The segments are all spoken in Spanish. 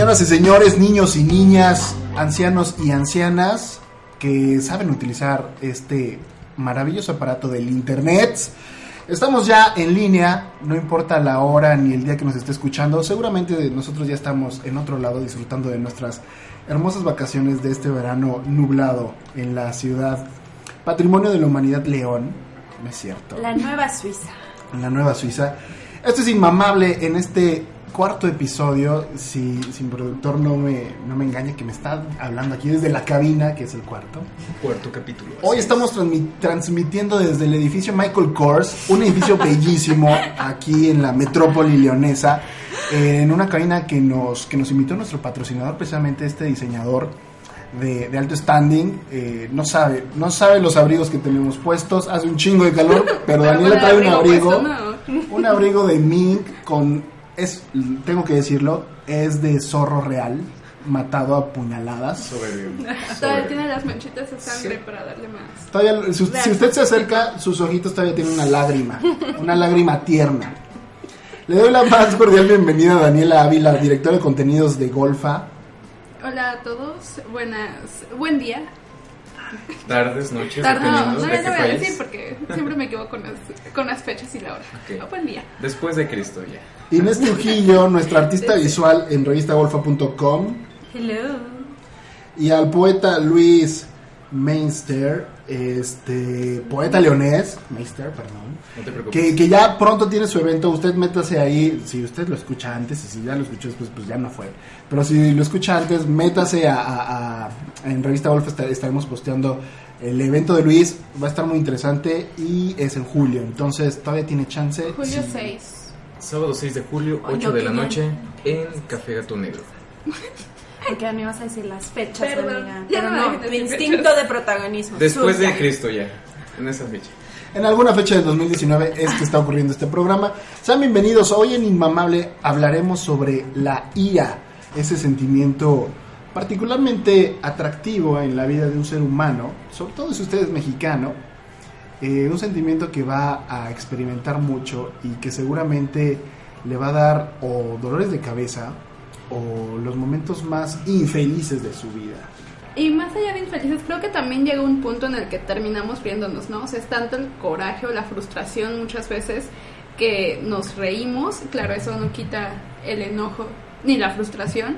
Señoras y señores, niños y niñas, ancianos y ancianas que saben utilizar este maravilloso aparato del Internet. Estamos ya en línea, no importa la hora ni el día que nos esté escuchando, seguramente nosotros ya estamos en otro lado disfrutando de nuestras hermosas vacaciones de este verano nublado en la ciudad Patrimonio de la Humanidad León, ¿no es cierto? La Nueva Suiza. La Nueva Suiza. Esto es inmamable en este cuarto episodio, si, si mi productor no me, no me engaña, que me está hablando aquí desde la cabina, que es el cuarto. Cuarto capítulo. Hoy estamos transmi- transmitiendo desde el edificio Michael Kors, un edificio bellísimo aquí en la metrópoli leonesa, en una cabina que nos, que nos invitó nuestro patrocinador, precisamente este diseñador de, de alto standing. eh, no sabe, no sabe los abrigos que tenemos puestos, hace un chingo de calor, pero Daniela con el trae un abrigo, abrigo puesto, un abrigo de mink con, es, tengo que decirlo, es de zorro real, matado a puñaladas. Todavía tiene las manchitas de sangre para darle más. Todavía, si, si usted se acerca, sus ojitos todavía tienen una lágrima, una lágrima tierna. Le doy la más cordial bienvenida a Daniela Ávila, directora de contenidos de Golfa. Hola a todos, buenas, buen día. Tardes, noches, Tarde, no, no, dependiendo no de lo qué voy a país. decir porque siempre me equivoco con las, con las fechas y la hora. Ok. Oh, buen día. Después de Cristo ya. Inés Trujillo, nuestra artista visual en revistagolfa.com. Hello. Y al poeta Luis Meinster, este, poeta leonés, Meister, perdón. No te preocupes. Que, que ya pronto tiene su evento, usted métase ahí, si usted lo escucha antes y si ya lo escuchó después, pues ya no fue. Pero si lo escucha antes, métase a, a- a- en Revista Golf, esta- estaremos posteando el evento de Luis, va a estar muy interesante y es en julio, entonces todavía tiene chance. Julio Sí. 6. Sábado 6 de julio, Ay, 8 no, de la noche, en Café Gato Negro. Porque ya me ibas a decir las fechas, Perdón, amiga. ya Pero no no, decir instinto fechas. de protagonismo. Después de. Cristo ya. En esa fecha. En alguna fecha del 2019 es que está ocurriendo este programa. Sean bienvenidos. Hoy en Inmamable hablaremos sobre la ira, ese sentimiento particularmente atractivo en la vida de un ser humano, sobre todo si usted es mexicano, eh, un sentimiento que va a experimentar mucho y que seguramente le va a dar o dolores de cabeza o los momentos más infelices de su vida. Y más allá de infelices, creo que también llega un punto en el que terminamos riéndonos, ¿no? O sea, es tanto el coraje o la frustración muchas veces que nos reímos. Claro, eso no quita el enojo ni la frustración,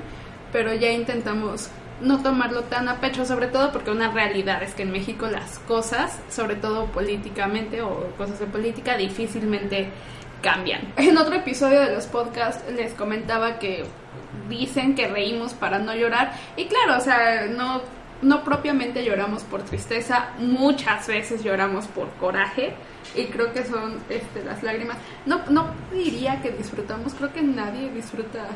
pero ya intentamos no tomarlo tan a pecho, sobre todo porque una realidad es que en México las cosas, sobre todo políticamente o cosas de política, difícilmente cambian. En otro episodio de los podcasts les comentaba que dicen que reímos para no llorar y claro, o sea, no no propiamente lloramos por tristeza, muchas veces lloramos por coraje y creo que son este, las lágrimas. No no diría que disfrutamos, creo que nadie disfruta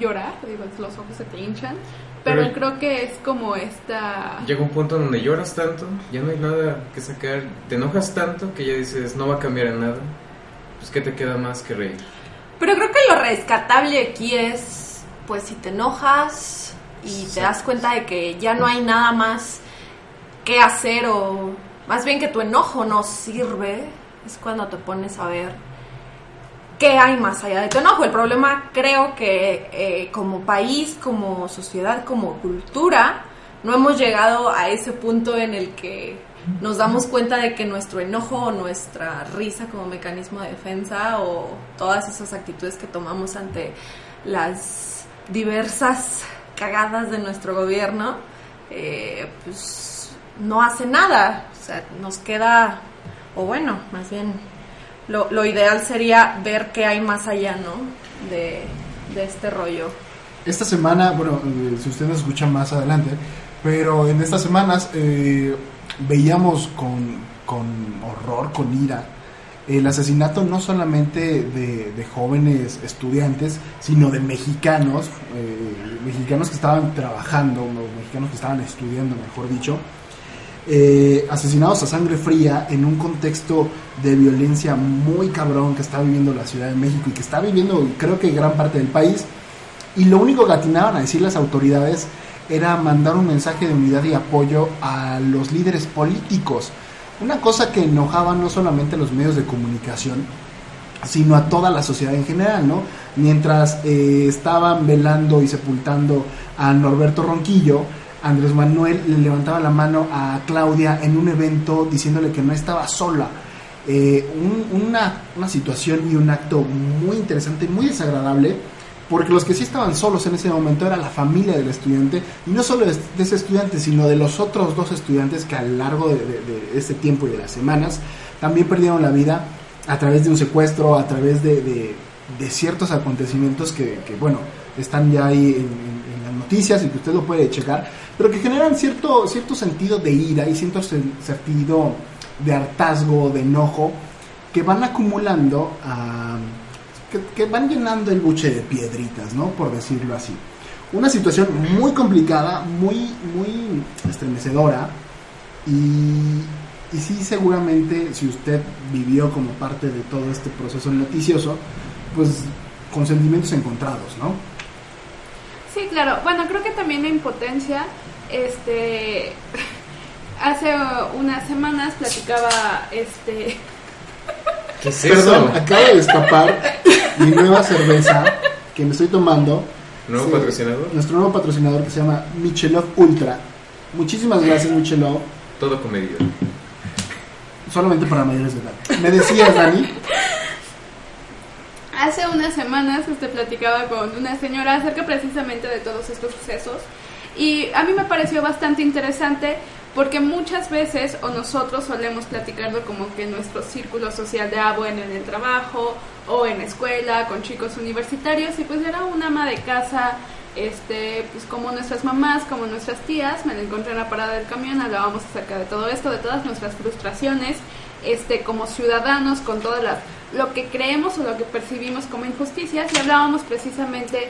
llorar, digo, los ojos se te hinchan, pero, Pero- creo que es como esta Llega un punto donde lloras tanto, ya no hay nada que sacar. Te enojas tanto que ya dices, no va a cambiar en nada. Pues, ¿qué te queda más que reír? Pero creo que lo rescatable aquí es, pues, si te enojas y te das cuenta de que ya no hay nada más que hacer o más bien que tu enojo no sirve, es cuando te pones a ver qué hay más allá de tu enojo. El problema creo que eh, como país, como sociedad, como cultura, no hemos llegado a ese punto en el que nos damos cuenta de que nuestro enojo o nuestra risa como mecanismo de defensa o todas esas actitudes que tomamos ante las diversas cagadas de nuestro gobierno, eh, pues no hace nada. O sea, nos queda, o bueno, más bien lo, ideal sería ver qué hay más allá, ¿no? De, de este rollo. Esta semana, bueno, eh, si usted nos escucha más adelante, pero en estas semanas eh, veíamos con, con horror, con ira, el asesinato no solamente de, jóvenes estudiantes, sino de mexicanos, eh, mexicanos que estaban trabajando, mexicanos que estaban estudiando, mejor dicho, eh, asesinados a sangre fría en un contexto de violencia muy cabrón que está viviendo la Ciudad de México y que está viviendo creo que gran parte del país. Y lo único que atinaban a decir las autoridades era mandar un mensaje de unidad y apoyo a los líderes políticos. Una cosa que enojaba no solamente a los medios de comunicación, sino a toda la sociedad en general, ¿no? Mientras eh, estaban velando y sepultando a Norberto Ronquillo, Andrés Manuel le levantaba la mano a Claudia en un evento diciéndole que no estaba sola. Eh, un- una, una situación y un acto muy interesante, muy desagradable, porque los que sí estaban solos en ese momento era la familia del estudiante, y no solo de ese estudiante, sino de los otros dos estudiantes que a lo largo de, de- este tiempo y de las semanas también perdieron la vida a través de un secuestro, a través de, ciertos acontecimientos que, bueno, están ya ahí en, las noticias y que usted lo puede checar, pero que generan cierto, cierto sentido de ira y cierto sen- sentido de hartazgo, de enojo, que van acumulando, a- que, que van llenando el buche de piedritas, ¿no? Por decirlo así. Una situación muy complicada, muy, muy estremecedora y, y sí, seguramente si usted vivió como parte de todo este proceso noticioso, pues con sentimientos encontrados, ¿no? Sí, claro. Bueno, creo que también la impotencia, este, hace unas semanas platicaba, este, ¿Qué es Perdón, eso? acaba de escapar mi nueva cerveza que me estoy tomando. ¿Nuevo Sí. patrocinador? Nuestro nuevo patrocinador que se llama Michelov Ultra. Muchísimas gracias, Michelov. Todo con medida. Solamente para mayores de edad. Me decías, Dani. hace unas semanas este, platicaba con una señora acerca precisamente de todos estos sucesos y a mí me pareció bastante interesante porque muchas veces o nosotros solemos platicarlo como que nuestro círculo social de ah, bueno, en el trabajo o en la escuela con chicos universitarios y pues era una ama de casa este pues como nuestras mamás como nuestras tías me la encontré en la parada del camión hablábamos acerca de todo esto de todas nuestras frustraciones este como ciudadanos con todas las lo que creemos o lo que percibimos como injusticias y hablábamos precisamente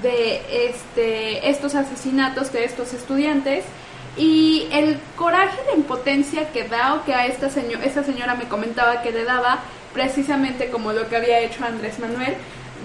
de este estos asesinatos de estos estudiantes y el coraje la impotencia que da o que a esta señora esta señora me comentaba que le daba precisamente como lo que había hecho Andrés Manuel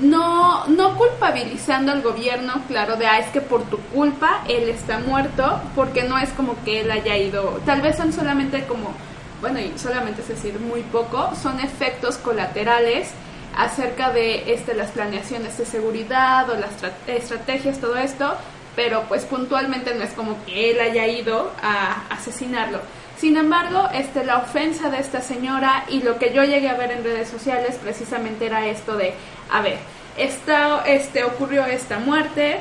no no culpabilizando al gobierno claro de ah es que por tu culpa él está muerto porque no es como que él haya ido tal vez son solamente como bueno, y solamente es decir muy poco, son efectos colaterales acerca de este, las planeaciones de seguridad o las tra- estrategias, todo esto, pero pues puntualmente no es como que él haya ido a asesinarlo. Sin embargo, este, la ofensa de esta señora y lo que yo llegué a ver en redes sociales precisamente era esto de, a ver, esta, este, ocurrió esta muerte,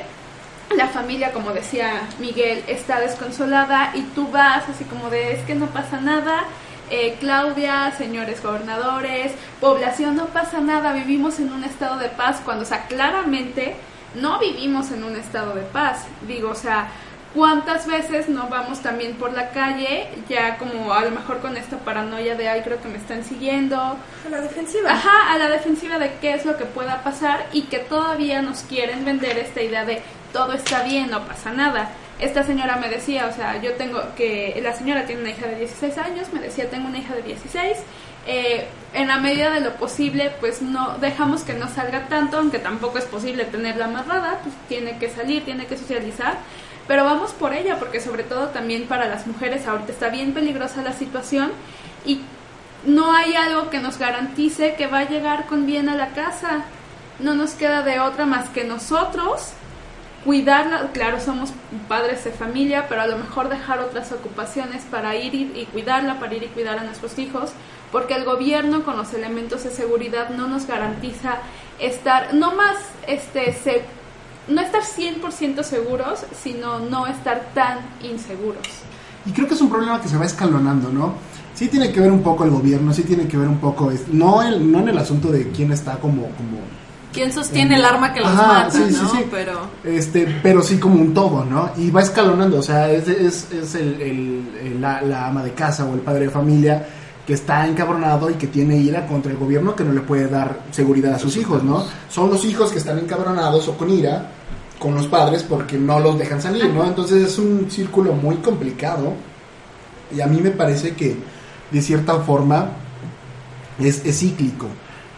la familia, como decía Miguel, está desconsolada y tú vas así como de, es que no pasa nada. eh, Claudia, señores gobernadores, población, no pasa nada, vivimos en un estado de paz, cuando, o sea, claramente no vivimos en un estado de paz. Digo, o sea, ¿cuántas veces no vamos también por la calle, ya como a lo mejor con esta paranoia de, ay, creo que me están siguiendo, A la defensiva. Ajá, a la defensiva de qué es lo que pueda pasar y que todavía nos quieren vender esta idea de todo está bien, no pasa nada. Esta señora me decía, o sea, yo tengo que, la señora tiene una hija de 16 años, me decía, tengo una hija de 16, eh, en la medida de lo posible, pues no dejamos que no salga tanto, aunque tampoco es posible tenerla amarrada, pues tiene que salir, tiene que socializar, pero vamos por ella, porque sobre todo también para las mujeres ahorita está bien peligrosa la situación y no hay algo que nos garantice que va a llegar con bien a la casa. No nos queda de otra más que nosotros cuidarla. Claro, somos padres de familia, pero a lo mejor dejar otras ocupaciones para ir y, y cuidarla, para ir y cuidar a nuestros hijos, porque el gobierno con los elementos de seguridad no nos garantiza estar, no más, este, se, no estar 100% seguros, sino no estar tan inseguros. Y creo que es un problema que se va escalonando, ¿no? Sí tiene que ver un poco el gobierno, sí tiene que ver un poco, no, el, no en el asunto de quién está como, como ¿Quién sostiene el arma que los Ajá, mata, sí, sí, no? sí. Pero Este, pero sí como un todo, ¿no? Y va escalonando, o sea, es, es, es el, el- el- la, la ama de casa o el padre de familia que está encabronado y que tiene ira contra el gobierno que no le puede dar seguridad a sus hijos, ¿no? Son los hijos que están encabronados o con ira con los padres porque no los dejan salir, ¿no? Entonces es un círculo muy complicado y a mí me parece que de cierta forma es, es cíclico.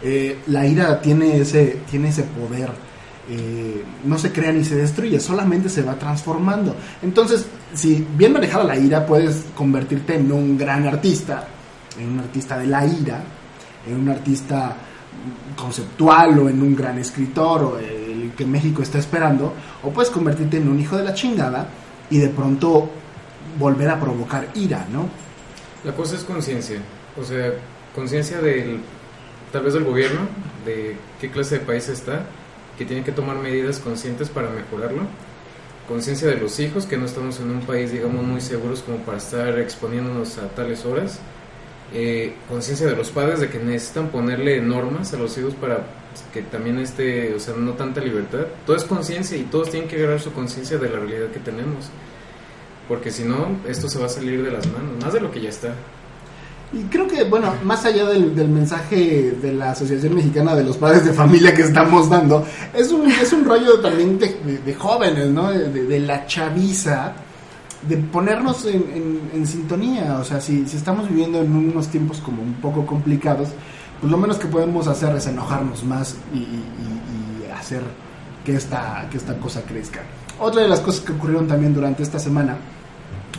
Eh, la ira tiene ese, tiene ese poder. eh, no se crea ni se destruye, solamente se va transformando. Entonces, si bien manejada la ira, puedes convertirte en un gran artista, en un artista de la ira, en un artista conceptual o en un gran escritor o el que México está esperando, o puedes convertirte en un hijo de la chingada y de pronto volver a provocar ira, ¿no? La cosa es conciencia, o sea, conciencia del, tal vez del gobierno, de qué clase de país está, que tiene que tomar medidas conscientes para mejorarlo, conciencia de los hijos, que no estamos en un país, digamos, muy seguros como para estar exponiéndonos a tales horas, eh, conciencia de los padres de que necesitan ponerle normas a los hijos para que también esté, o sea, no tanta libertad. Todo es conciencia y todos tienen que agarrar su conciencia de la realidad que tenemos. Porque si no, esto se va a salir de las manos, más de lo que ya está. Y creo que, bueno, más allá del, mensaje de la Asociación Mexicana de los Padres de Familia que estamos dando, es un, es un rollo también de, jóvenes, ¿no? De- de la chaviza, de ponernos en, sintonía. O sea, si, si estamos viviendo en unos tiempos como un poco complicados, pues lo menos que podemos hacer es enojarnos más y, hacer que esta, que esta cosa crezca. Otra de las cosas que ocurrieron también durante esta semana,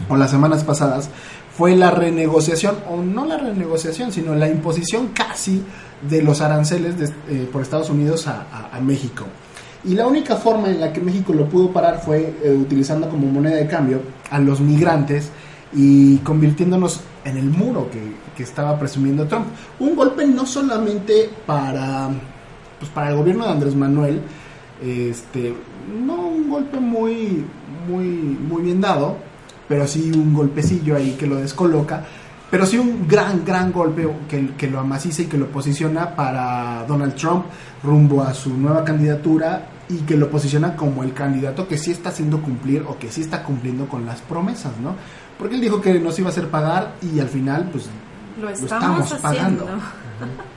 o las semanas pasadas, fue la renegociación, o no la renegociación, sino la imposición casi de los aranceles de- eh, por Estados Unidos a México. Y la única forma en la que México lo pudo parar fue eh, utilizando como moneda de cambio a los migrantes y convirtiéndonos en el muro que, que estaba presumiendo Trump. Un golpe no solamente para, pues para el gobierno de Andrés Manuel, este, no un golpe muy, muy, muy bien dado, pero sí un golpecillo ahí que lo descoloca, pero sí un gran, gran golpe que, que lo amaciza y que lo posiciona para Donald Trump rumbo a su nueva candidatura y que lo posiciona como el candidato que sí está haciendo cumplir o que sí está cumpliendo con las promesas, ¿no? Porque él dijo que nos iba a hacer pagar y al final, pues, Lo estamos estamos, pagando. haciendo.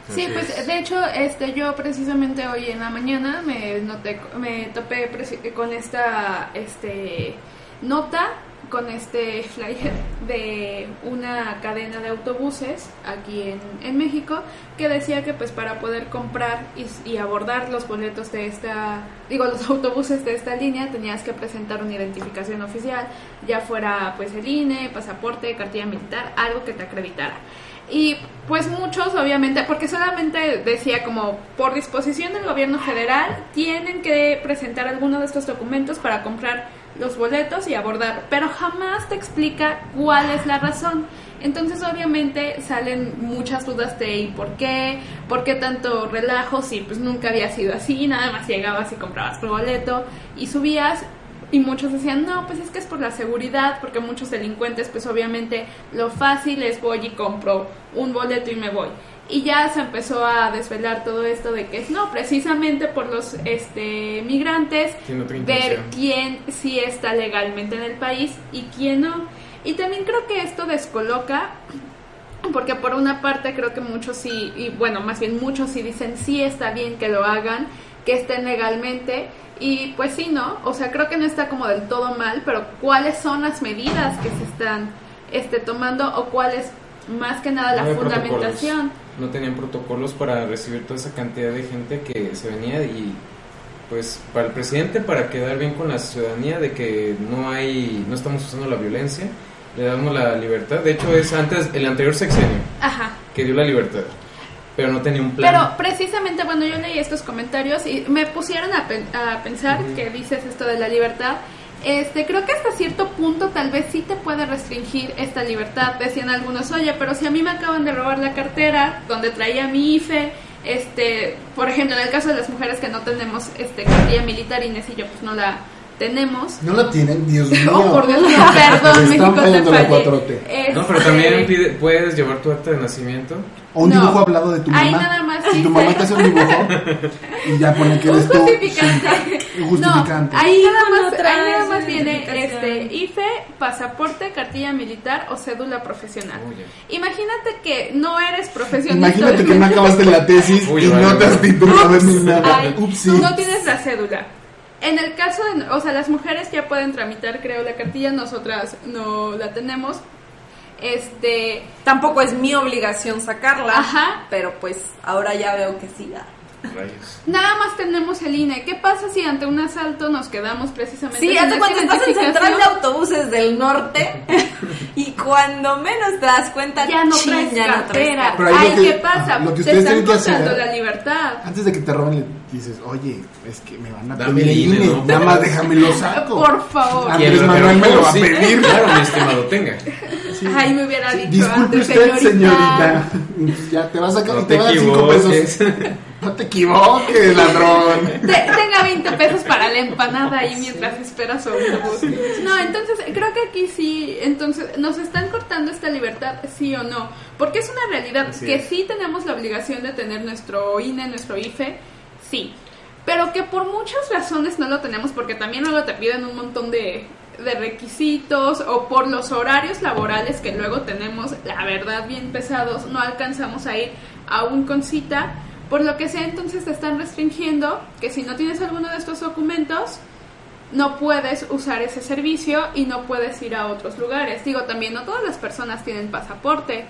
Sí, pues es. de hecho, este, yo precisamente hoy en la mañana me noté, me topé con esta, este, nota, con este flyer de una cadena de autobuses aquí en, en México que decía que pues para poder comprar y, abordar los boletos de esta, digo los autobuses de esta línea tenías que presentar una identificación oficial, ya fuera pues el INE, pasaporte, cartilla militar, algo que te acreditara. Y pues muchos, obviamente, porque solamente decía como por disposición del gobierno federal, tienen que presentar alguno de estos documentos para comprar los boletos y abordar, pero jamás te explica cuál es la razón. Entonces obviamente salen muchas dudas de ¿y por qué? ¿Por qué tanto relajo si pues nunca había sido así? Nada más llegabas y comprabas tu boleto y subías y muchos decían, no, pues es que es por la seguridad, porque muchos delincuentes, pues obviamente lo fácil es voy y compro un boleto y me voy. Y ya se empezó a desvelar todo esto de que es no, precisamente por los este, migrantes, ver quién sí está legalmente en el país y quién no. Y también creo que esto descoloca porque por una parte creo que muchos sí, y bueno, más bien muchos sí dicen sí está bien que lo hagan, que estén legalmente, y pues sí, ¿no? O sea, creo que no está como del todo mal, pero ¿cuáles son las medidas que se están este, tomando o cuál es más que nada la No había fundamentación? protocolos. No tenían protocolos para recibir toda esa cantidad de gente que se venía y pues para el presidente para quedar bien con la ciudadanía de que no hay no estamos usando la violencia, le damos la libertad. De hecho es antes el anterior sexenio Ajá. que dio la libertad, pero no tenía un plan. Pero precisamente cuando yo leí estos comentarios y me pusieron a, pen- a pensar que dices esto de la libertad, este, creo que hasta cierto punto tal vez sí te puede restringir esta libertad. Decían algunos, oye, pero si a mí me acaban de robar la cartera donde traía mi IFE, este, por ejemplo, en el caso de las mujeres que no tenemos este cartilla militar, Inés y yo pues no la tenemos. no la tienen, Dios mío. Oh, por Dios, no, perdón, México te fallé. 4T. no, pero Este, también pide- puedes llevar tu acta de nacimiento. O un No. dibujo hablado de tu mamá. Ahí nada más Y tu dice- mamá te hace un dibujo y ya pone que un eres tú. justificante. sí, un justificante. No, ahí nada más, ahí nada más viene este IFE, pasaporte, cartilla militar o cédula profesional. Uy. Imagínate que no eres profesionista. Imagínate que no acabaste la tesis Uy, y vale, no te has titulado ni nada. Ay, Upsi. no tienes la cédula. En el caso de, o sea, las mujeres ya pueden tramitar, creo, la cartilla, nosotras no la tenemos. Este, Tampoco es mi obligación sacarla, Ajá. pero pues ahora ya veo que sí. ah. Rayos. Nada más tenemos el INE. ¿Qué pasa si ante un asalto nos quedamos precisamente Sí, esta cuando estás en central de autobuses del norte y cuando menos te das cuenta, Ya no chin, traes ya no traes cartera. Pero ahí Ay, que- ¿qué pasa? ajá, lo que Te ustedes están tienen que hacer- cortando la libertad. Antes de que te roben, le dices, oye, es que me van a Dame pedir el el INE, INE, ¿no? nada más déjame lo saco. Por favor. Andrés ¿Quién lo Manuel me lo va a pedir. Claro, mi estimado, tenga. Sí. Ay, me hubiera dicho Disculpe antes, usted, señorita. señorita. Ya te vas a sacar No te te van a dar cinco pesos. No te equivoques, ladrón. Te- tenga 20 pesos para la empanada ahí mientras espera su autobús. No, entonces creo que aquí sí, entonces nos están cortando esta libertad, sí o no, porque es una realidad Así que es. sí tenemos la obligación de tener nuestro INE, nuestro IFE, sí, pero que por muchas razones no lo tenemos porque también luego te piden un montón de, de requisitos o por los horarios laborales que luego tenemos, la verdad, bien pesados, no alcanzamos a ir aún con cita. Por lo que sea, entonces te están restringiendo que si no tienes alguno de estos documentos, no puedes usar ese servicio y no puedes ir a otros lugares. Digo, también no todas las personas tienen pasaporte.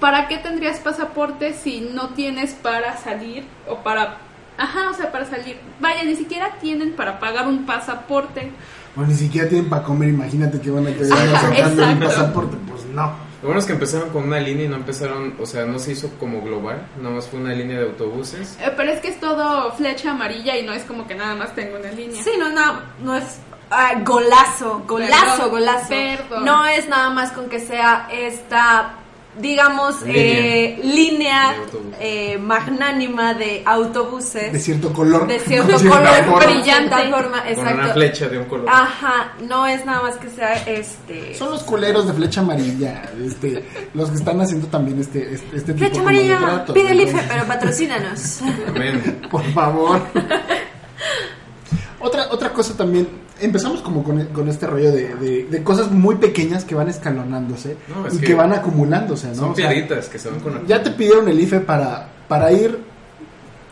¿Para qué tendrías pasaporte si no tienes para salir o para... Ajá, o sea, para salir. Vaya, ni siquiera tienen para pagar un pasaporte. Bueno, ni siquiera tienen para comer, imagínate que van a quedar sacando exacto. pasaporte. Pues no. Lo bueno es que empezaron con una línea y no empezaron, o sea, no se hizo como global, nada más fue una línea de autobuses. Eh, pero es que es todo flecha amarilla y no es como que nada más tengo una línea. Sí, no, no, no es ah, golazo, golazo, Perdón, golazo. perdón. No es nada más con que sea esta, digamos, Línea. eh, línea De eh, magnánima de autobuses De cierto color. de cierto de cierta color forma. brillante, forma, Con una exacto. flecha de un color. Ajá, no es nada más que sea este. Son los culeros de flecha amarilla, este, los que están haciendo también este, este, este tipo Flecha de amarilla, tratos, pide el IFE, pero patrocínanos. Amén. Por favor. otra, otra cosa también, empezamos como con, con este rollo de, de- de cosas muy pequeñas que van escalonándose No, es y que, que van acumulándose, ¿no? Son O sea, que se van con ya te pidieron el IFE para, para ir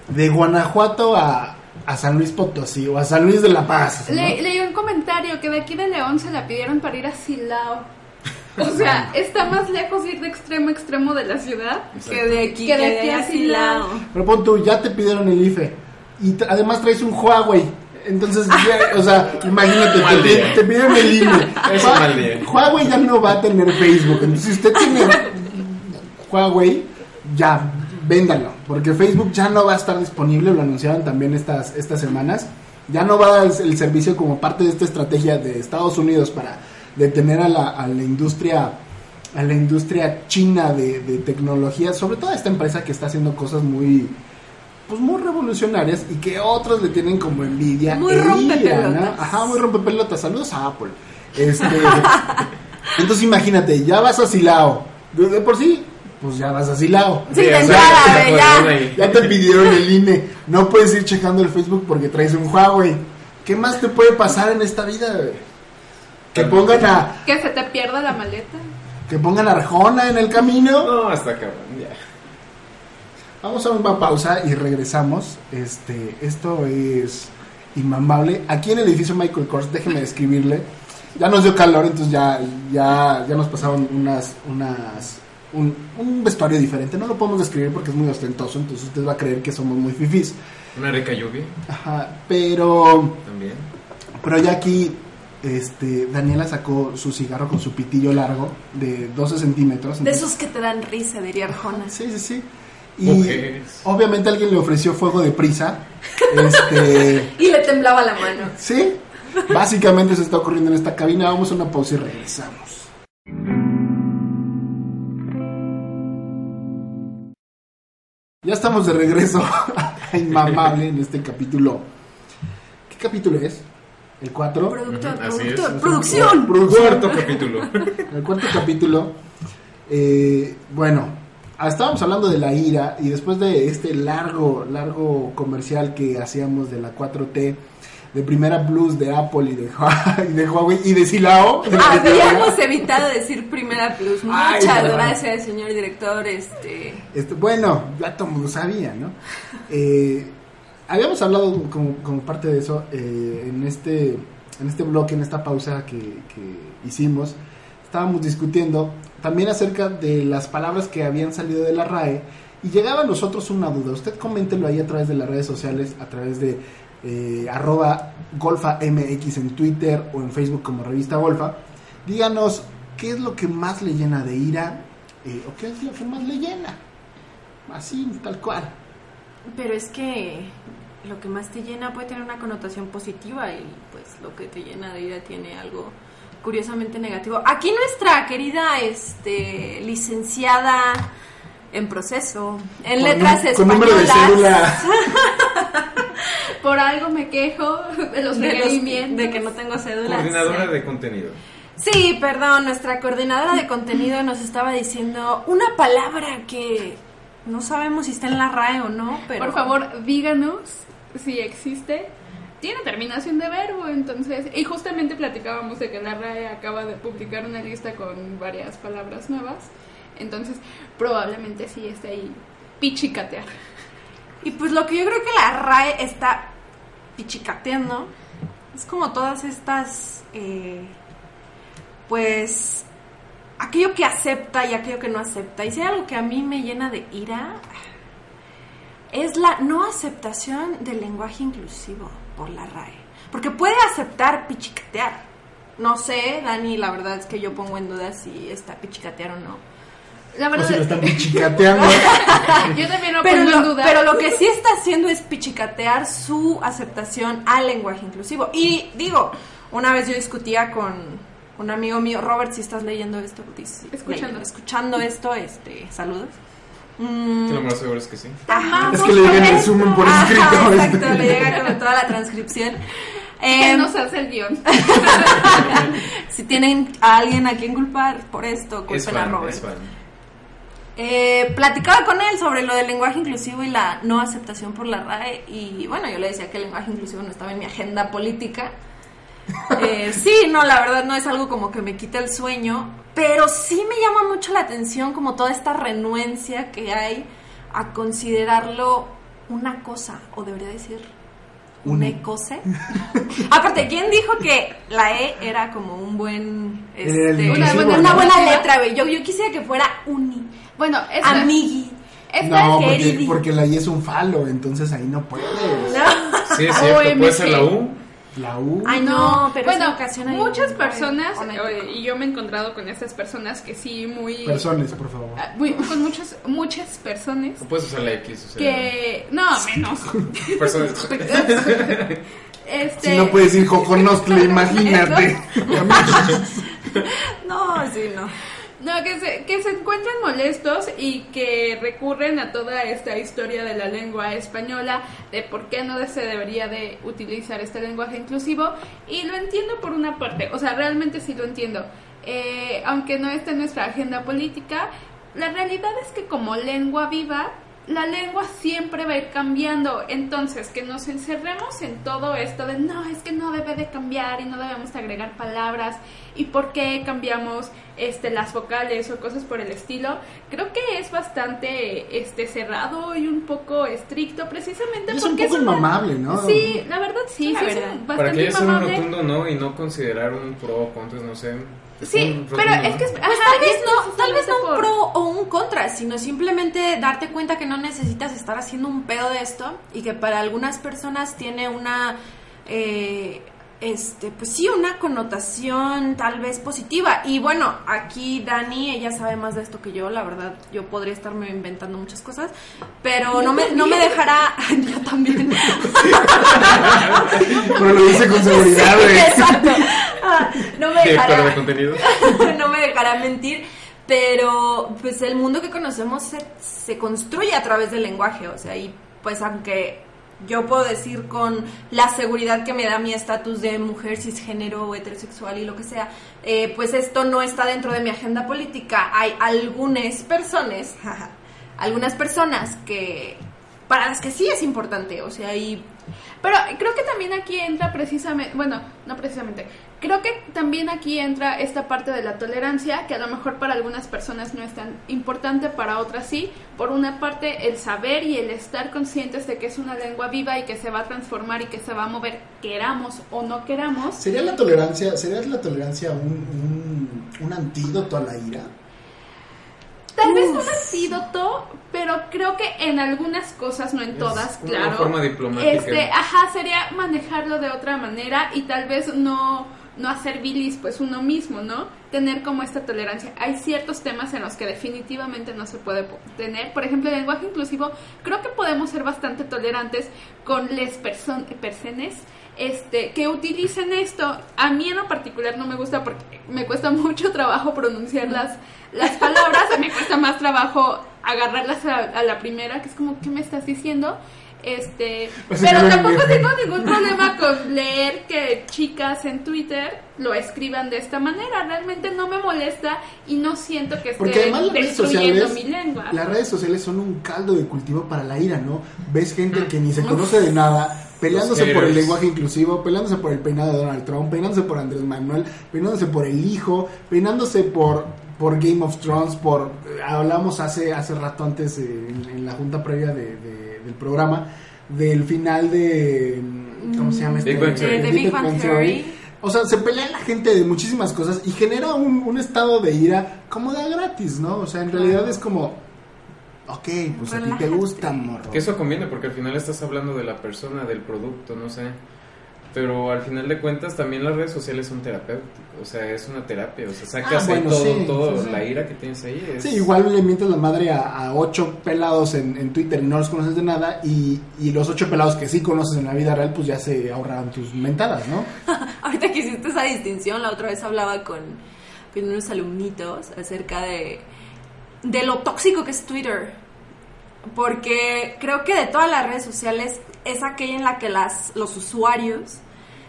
de Guanajuato a, a San Luis Potosí o a San Luis de la Paz. ¿no? Le- leí un comentario que de aquí de León se la pidieron para ir a Silao. O sea, está más lejos ir de extremo a extremo de la ciudad que de aquí, que que de aquí a Silao. Pero pon tú, ya te pidieron el IFE y además traes un Huawei. Entonces, ya, o sea, imagínate, te, Mal pi- día. te pidieron el día. Huawei ya no va a tener Facebook. Entonces, si usted tiene Huawei, ya, véndalo. Porque Facebook ya no va a estar disponible, lo anunciaron también estas, estas semanas. Ya no va a dar el, el servicio como parte de esta estrategia de Estados Unidos para detener a la, a la industria a la industria china de, de tecnología, sobre todo a esta empresa que está haciendo cosas muy pues muy revolucionarias y que otros le tienen como envidia. Muy e rompepelotas. ¿no? Ajá, muy rompepelotas. Saludos a Apple. Este, entonces imagínate, ya vas a Silao. De, de por sí, pues ya vas a Silao. Sí, de entrada, ya. Ya te pidieron el INE. No puedes ir checando el Facebook porque traes un Huawei. ¿Qué más te puede pasar en esta vida? güey? Que pongan a Que se te pierda la maleta. que pongan a Arjona en el camino. No, hasta cabrón, ya. Vamos a una pausa y regresamos. Este, esto es inmamable. Aquí en el edificio Michael Kors, déjeme describirle. Ya nos dio calor, entonces ya, ya, ya nos pasaron unas, unas, un, un vestuario diferente. No lo podemos describir porque es muy ostentoso, entonces usted va a creer que somos muy fifís. Una rica lluvia Ajá, pero, también. pero ya aquí, este, Daniela sacó su cigarro con su pitillo largo de 12 centímetros. De esos que te dan risa, diría Arjona. Sí, sí, sí. Y Mujeres. obviamente alguien le ofreció fuego de prisa. Este, Y le temblaba la mano. sí. Básicamente se está ocurriendo en esta cabina. Vamos a una pausa y regresamos. Ya estamos de regreso a Inmamable en este capítulo. ¿Qué capítulo es? ¿El 4? Productor, productor, producción. Cuarto capítulo. el cuarto capítulo. eh, bueno, estábamos hablando de la ira y después de este largo, largo comercial que hacíamos de la 4T, de Primera Plus, de Apple y de, y de Huawei y de Silao. de Habíamos evitado decir primera plus. Muchas gracias, señor director. Este, este, bueno, ya todo mundo sabía, ¿no? Eh, habíamos hablado como, como parte de eso eh, en este en este bloque, en esta pausa que, que hicimos. Estábamos discutiendo también acerca de las palabras que habían salido de la RAE y llegaba a nosotros una duda, usted coméntelo ahí a través de las redes sociales, a través de eh, arroba golfa mx en Twitter o en Facebook como revista golfa, díganos qué es lo que más le llena de ira eh, o qué es lo que más le llena, así tal cual. Pero es que lo que más te llena puede tener una connotación positiva y pues lo que te llena de ira tiene algo curiosamente negativo. Aquí nuestra querida este licenciada en proceso, en Con letras con número de españolas. cédula. Por algo me quejo de los de, los- de que no tengo cédula. Coordinadora Sí. de contenido. Sí, perdón, nuestra coordinadora de contenido nos estaba diciendo una palabra que no sabemos si está en la RAE o no, pero... Por favor, díganos si existe. Tiene terminación de verbo, entonces. Y justamente platicábamos de que la RAE acaba de publicar una lista con varias palabras nuevas. Entonces, probablemente sí esté ahí pichicatear. Y pues lo que yo creo que la RAE está pichicateando es como todas estas, eh, pues, aquello que acepta y aquello que no acepta. Y si hay algo que a mí me llena de ira, es la no aceptación del lenguaje inclusivo por la RAE. Porque puede aceptar pichicatear. No sé, Dani, la verdad es que yo pongo en duda si está pichicatear o no. La O verdad, si lo están pichicateando. yo también lo pero pongo en lo, duda. pero lo que sí está haciendo es pichicatear su aceptación al lenguaje inclusivo. Y digo, una vez yo discutía con un amigo mío, Robert, si estás leyendo esto, Escuchando. leyendo, escuchando esto, este, saludos. Mm, Que lo más seguro es que sí. ajá. Es que le llega el resumen por Ajá, escrito. exacto, este. le llega con toda la transcripción. que Em, nos hace el guion. si tienen a alguien a quien culpar por esto, Es culpen a Robert. es. Eh, platicaba con él sobre lo del lenguaje inclusivo y la no aceptación por la RAE y bueno, yo le decía que el lenguaje inclusivo no estaba en mi agenda política. Eh, sí, no, la verdad no es algo como que me quita el sueño, pero sí me llama mucho la atención como toda esta renuencia que hay a considerarlo una cosa, o debería decir un Una. ecose. Aparte, ¿quién dijo que la E era como un buen... Era el este, una, buena, ¿no? una buena letra, güey. Yo, yo quisiera que fuera uni. Bueno, esta, Amigui. esta No, es porque, porque la I es un falo, entonces ahí no puedes. Sí, es cierto. Puede ser la U. La U. Ay, no, pero bueno, muchas personas, eh, y yo me he encontrado con estas personas que sí, muy... Personas, por favor. ah, muy- con muchas, muchas personas O puedes usar la X. O sea, que... No, menos. Personas. este, Si no puedes ir Joconostle, imagínate. No, sí, no. No, que se, que se encuentran molestos y que recurren a toda esta historia de la lengua española, de por qué no se debería de utilizar este lenguaje inclusivo. Y lo entiendo por una parte, o sea, realmente sí lo entiendo. Eh, aunque no esté en nuestra agenda política, la realidad es que como lengua viva, la lengua siempre va a ir cambiando. Entonces, que nos encerremos en todo esto de no, es que no debe de cambiar y no debemos de agregar palabras y por qué cambiamos este las vocales o cosas por el estilo, creo que es bastante este cerrado y un poco estricto precisamente Es un porque poco una- inmamable, ¿no? Sí, la verdad sí, es un- Para bastante que haya sido un rotundo no y no considerar un pro o contra, no sé. Sí, pero es que es- Pues ajá, tal vez no, tal vez no un por- pro o un contra, sino simplemente darte cuenta que no necesitas estar haciendo un pedo de esto y que para algunas personas tiene una, eh, este, pues sí, una connotación tal vez positiva. Y bueno, aquí Dani, ella sabe más de esto que yo, la verdad, yo podría estarme inventando muchas cosas, pero no me, no me dejará, yo también. Pero lo dice con seguridad, güey. Exacto. Ah, no me de dejará. contenido. no me dejará mentir, pero pues el mundo que conocemos se, se construye a través del lenguaje, o sea, y pues aunque yo puedo decir con la seguridad que me da mi estatus de mujer cisgénero o heterosexual y lo que sea, eh, pues esto no está dentro de mi agenda política. Hay algunas personas, jaja, algunas personas que para las que sí es importante, o sea, y Pero creo que también aquí entra precisamente, bueno, no precisamente, creo que también aquí entra esta parte de la tolerancia, que a lo mejor para algunas personas no es tan importante, para otras sí. Por una parte, el saber y el estar conscientes de que es una lengua viva y que se va a transformar y que se va a mover, queramos o no queramos. ¿Sería la tolerancia, sería la tolerancia un, un, un antídoto a la ira? Tal vez, no, antídoto, pero creo que en algunas cosas, no en Es todas, una claro. forma diplomática. Este, ajá, sería manejarlo de otra manera y tal vez no, no hacer bilis pues uno mismo, ¿no? Tener como esta tolerancia. Hay ciertos temas en los que definitivamente no se puede tener. Por ejemplo, el lenguaje inclusivo, creo que podemos ser bastante tolerantes con les person personas este, que utilicen esto. A mí en lo particular no me gusta porque me cuesta mucho trabajo pronunciar las, las palabras, me cuesta más trabajo agarrarlas a, a la primera, que es como, ¿qué me estás diciendo? Este, Pues pero tampoco tengo ningún problema con leer que chicas en Twitter lo escriban de esta manera. Realmente no me molesta y no siento que Porque esté además las redes destruyendo sociales, mi lengua. las redes sociales son un caldo de cultivo para la ira, ¿no? Ves gente que ni se conoce de nada, peleándose por el lenguaje inclusivo, peleándose por el peinado de Donald Trump, peinándose por Andrés Manuel, peinándose por el hijo, peinándose por por Game of Thrones, por hablamos hace hace rato antes eh, en, en la junta previa de- de- del programa del final de ¿cómo se llama este? Big Bang Theory. De Big Bang Theory. O sea, se pelea la gente de muchísimas cosas y genera un, un estado de ira como de a gratis, ¿no? O sea, en realidad es como, ok, pues a ti te gusta, morro. Que eso conviene porque al final estás hablando de la persona, del producto, no sé. Pero al final de cuentas también las redes sociales son terapéuticas, o sea, es una terapia, o sea, sacas Ah, bueno, todo, sí, todo sí, sí. la ira que tienes ahí. es- Sí, igual le mientes la madre a, a ocho pelados en, en Twitter y no los conoces de nada y, y los ocho pelados que sí conoces en la vida real pues ya se ahorran tus mentadas, ¿no? Ahorita que hiciste esa distinción, la otra vez hablaba con, con unos alumnitos acerca de, de lo tóxico que es Twitter. Porque creo que de todas las redes sociales es aquella en la que las, los usuarios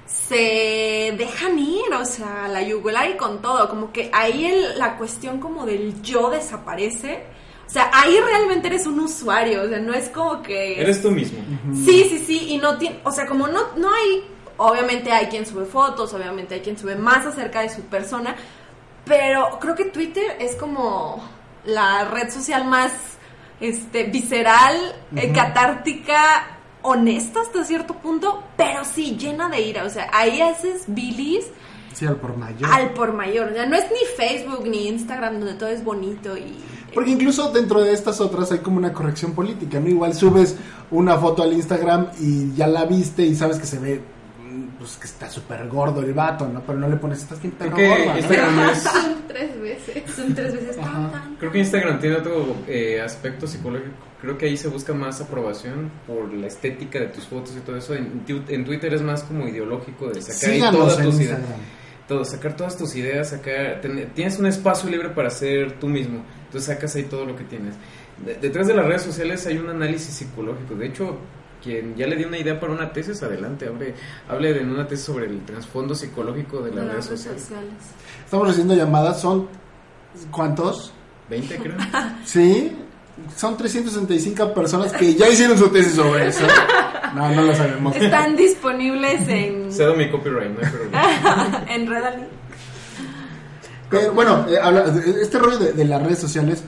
se dejan ir, o sea, la yugular y con todo. Como que ahí el- la cuestión como del yo desaparece. O sea, ahí realmente eres un usuario, o sea, no es como que... Eres tú mismo. Sí, sí, sí, y no tiene, o sea, como no, no hay, obviamente hay quien sube fotos, obviamente hay quien sube más acerca de su persona, pero creo que Twitter es como la red social más, este, visceral, eh, catártica, honesta hasta cierto punto, pero sí llena de ira, o sea, ahí haces bilis Sí, al por mayor. al por mayor, o sea, no es ni Facebook ni Instagram donde todo es bonito y... Porque incluso dentro de estas otras hay como una corrección política, ¿no? Igual subes una foto al Instagram y ya la viste y sabes que se ve, pues que está súper gordo el vato, ¿no? Pero no le pones, estás bien perro Creo que gorda, ¿no? Instagram es... Son tres veces. Son tres veces tan, Creo que Instagram tiene otro eh, aspecto psicológico. Creo que ahí se busca más aprobación por la estética de tus fotos y todo eso. En, en Twitter es más como ideológico de sacar ahí Síganos todas tus ideas. Todo, sacar todas tus ideas, sacar, ten- tienes un espacio libre para ser tú mismo, entonces sacas ahí todo lo que tienes. De- detrás de las redes sociales hay un análisis psicológico, de hecho, quien ya le dio una idea para una tesis, adelante, hable, hable de una tesis sobre el trasfondo psicológico de las las redes sociales. sociales. Estamos haciendo llamadas, son, ¿cuántos? 20 creo. Sí, son 365 personas que ya hicieron su tesis sobre eso. No, no lo sabemos. Están disponibles en, Cedo mi copyright, no hay problema. en Redali. Pero bueno, eh, habla- este rollo de, de las redes sociales,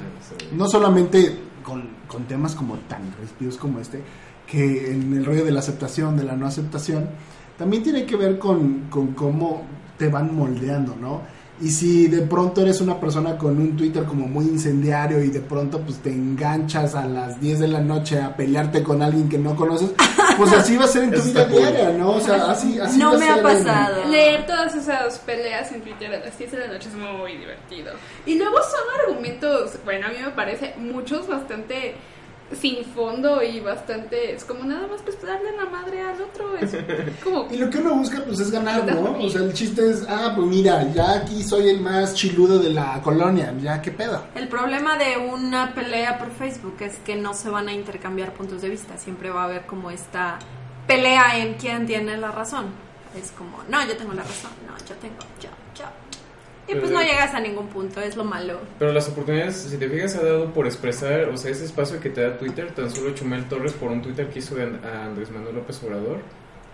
no solamente con, con temas como tan ríspidos como este, que en el rollo de la aceptación, de la no aceptación, también tiene que ver con, con cómo te van moldeando, ¿no? Y si de pronto eres una persona con un Twitter como muy incendiario y de pronto pues te enganchas a las 10 de la noche a pelearte con alguien que no conoces, pues así va a ser en tu Está vida cool. diaria, ¿no? O sea, así, así No va a me ha ser en- pasado. Leer todas esas peleas en Twitter a las 10 de la noche es muy divertido. Y luego son argumentos, bueno, a mí me parece muchos bastante sin fondo y bastante, es como nada más pues darle la madre al otro, es como... Y lo que uno busca pues es ganar, ¿no? O sea, el chiste es, ah, pues mira, ya aquí soy el más chiludo de la colonia, ya qué pedo. El problema de una pelea por Facebook es que no se van a intercambiar puntos de vista. Siempre va a haber como esta pelea en quién tiene la razón. Es como, no, yo tengo la razón, no, yo tengo, yo, yo. Y pues no llegas a ningún punto, es lo malo. Pero las oportunidades, si te fijas, ha dado por expresar, o sea, ese espacio que te da Twitter, tan solo Chumel Torres por un Twitter que hizo de a Andrés Manuel López Obrador.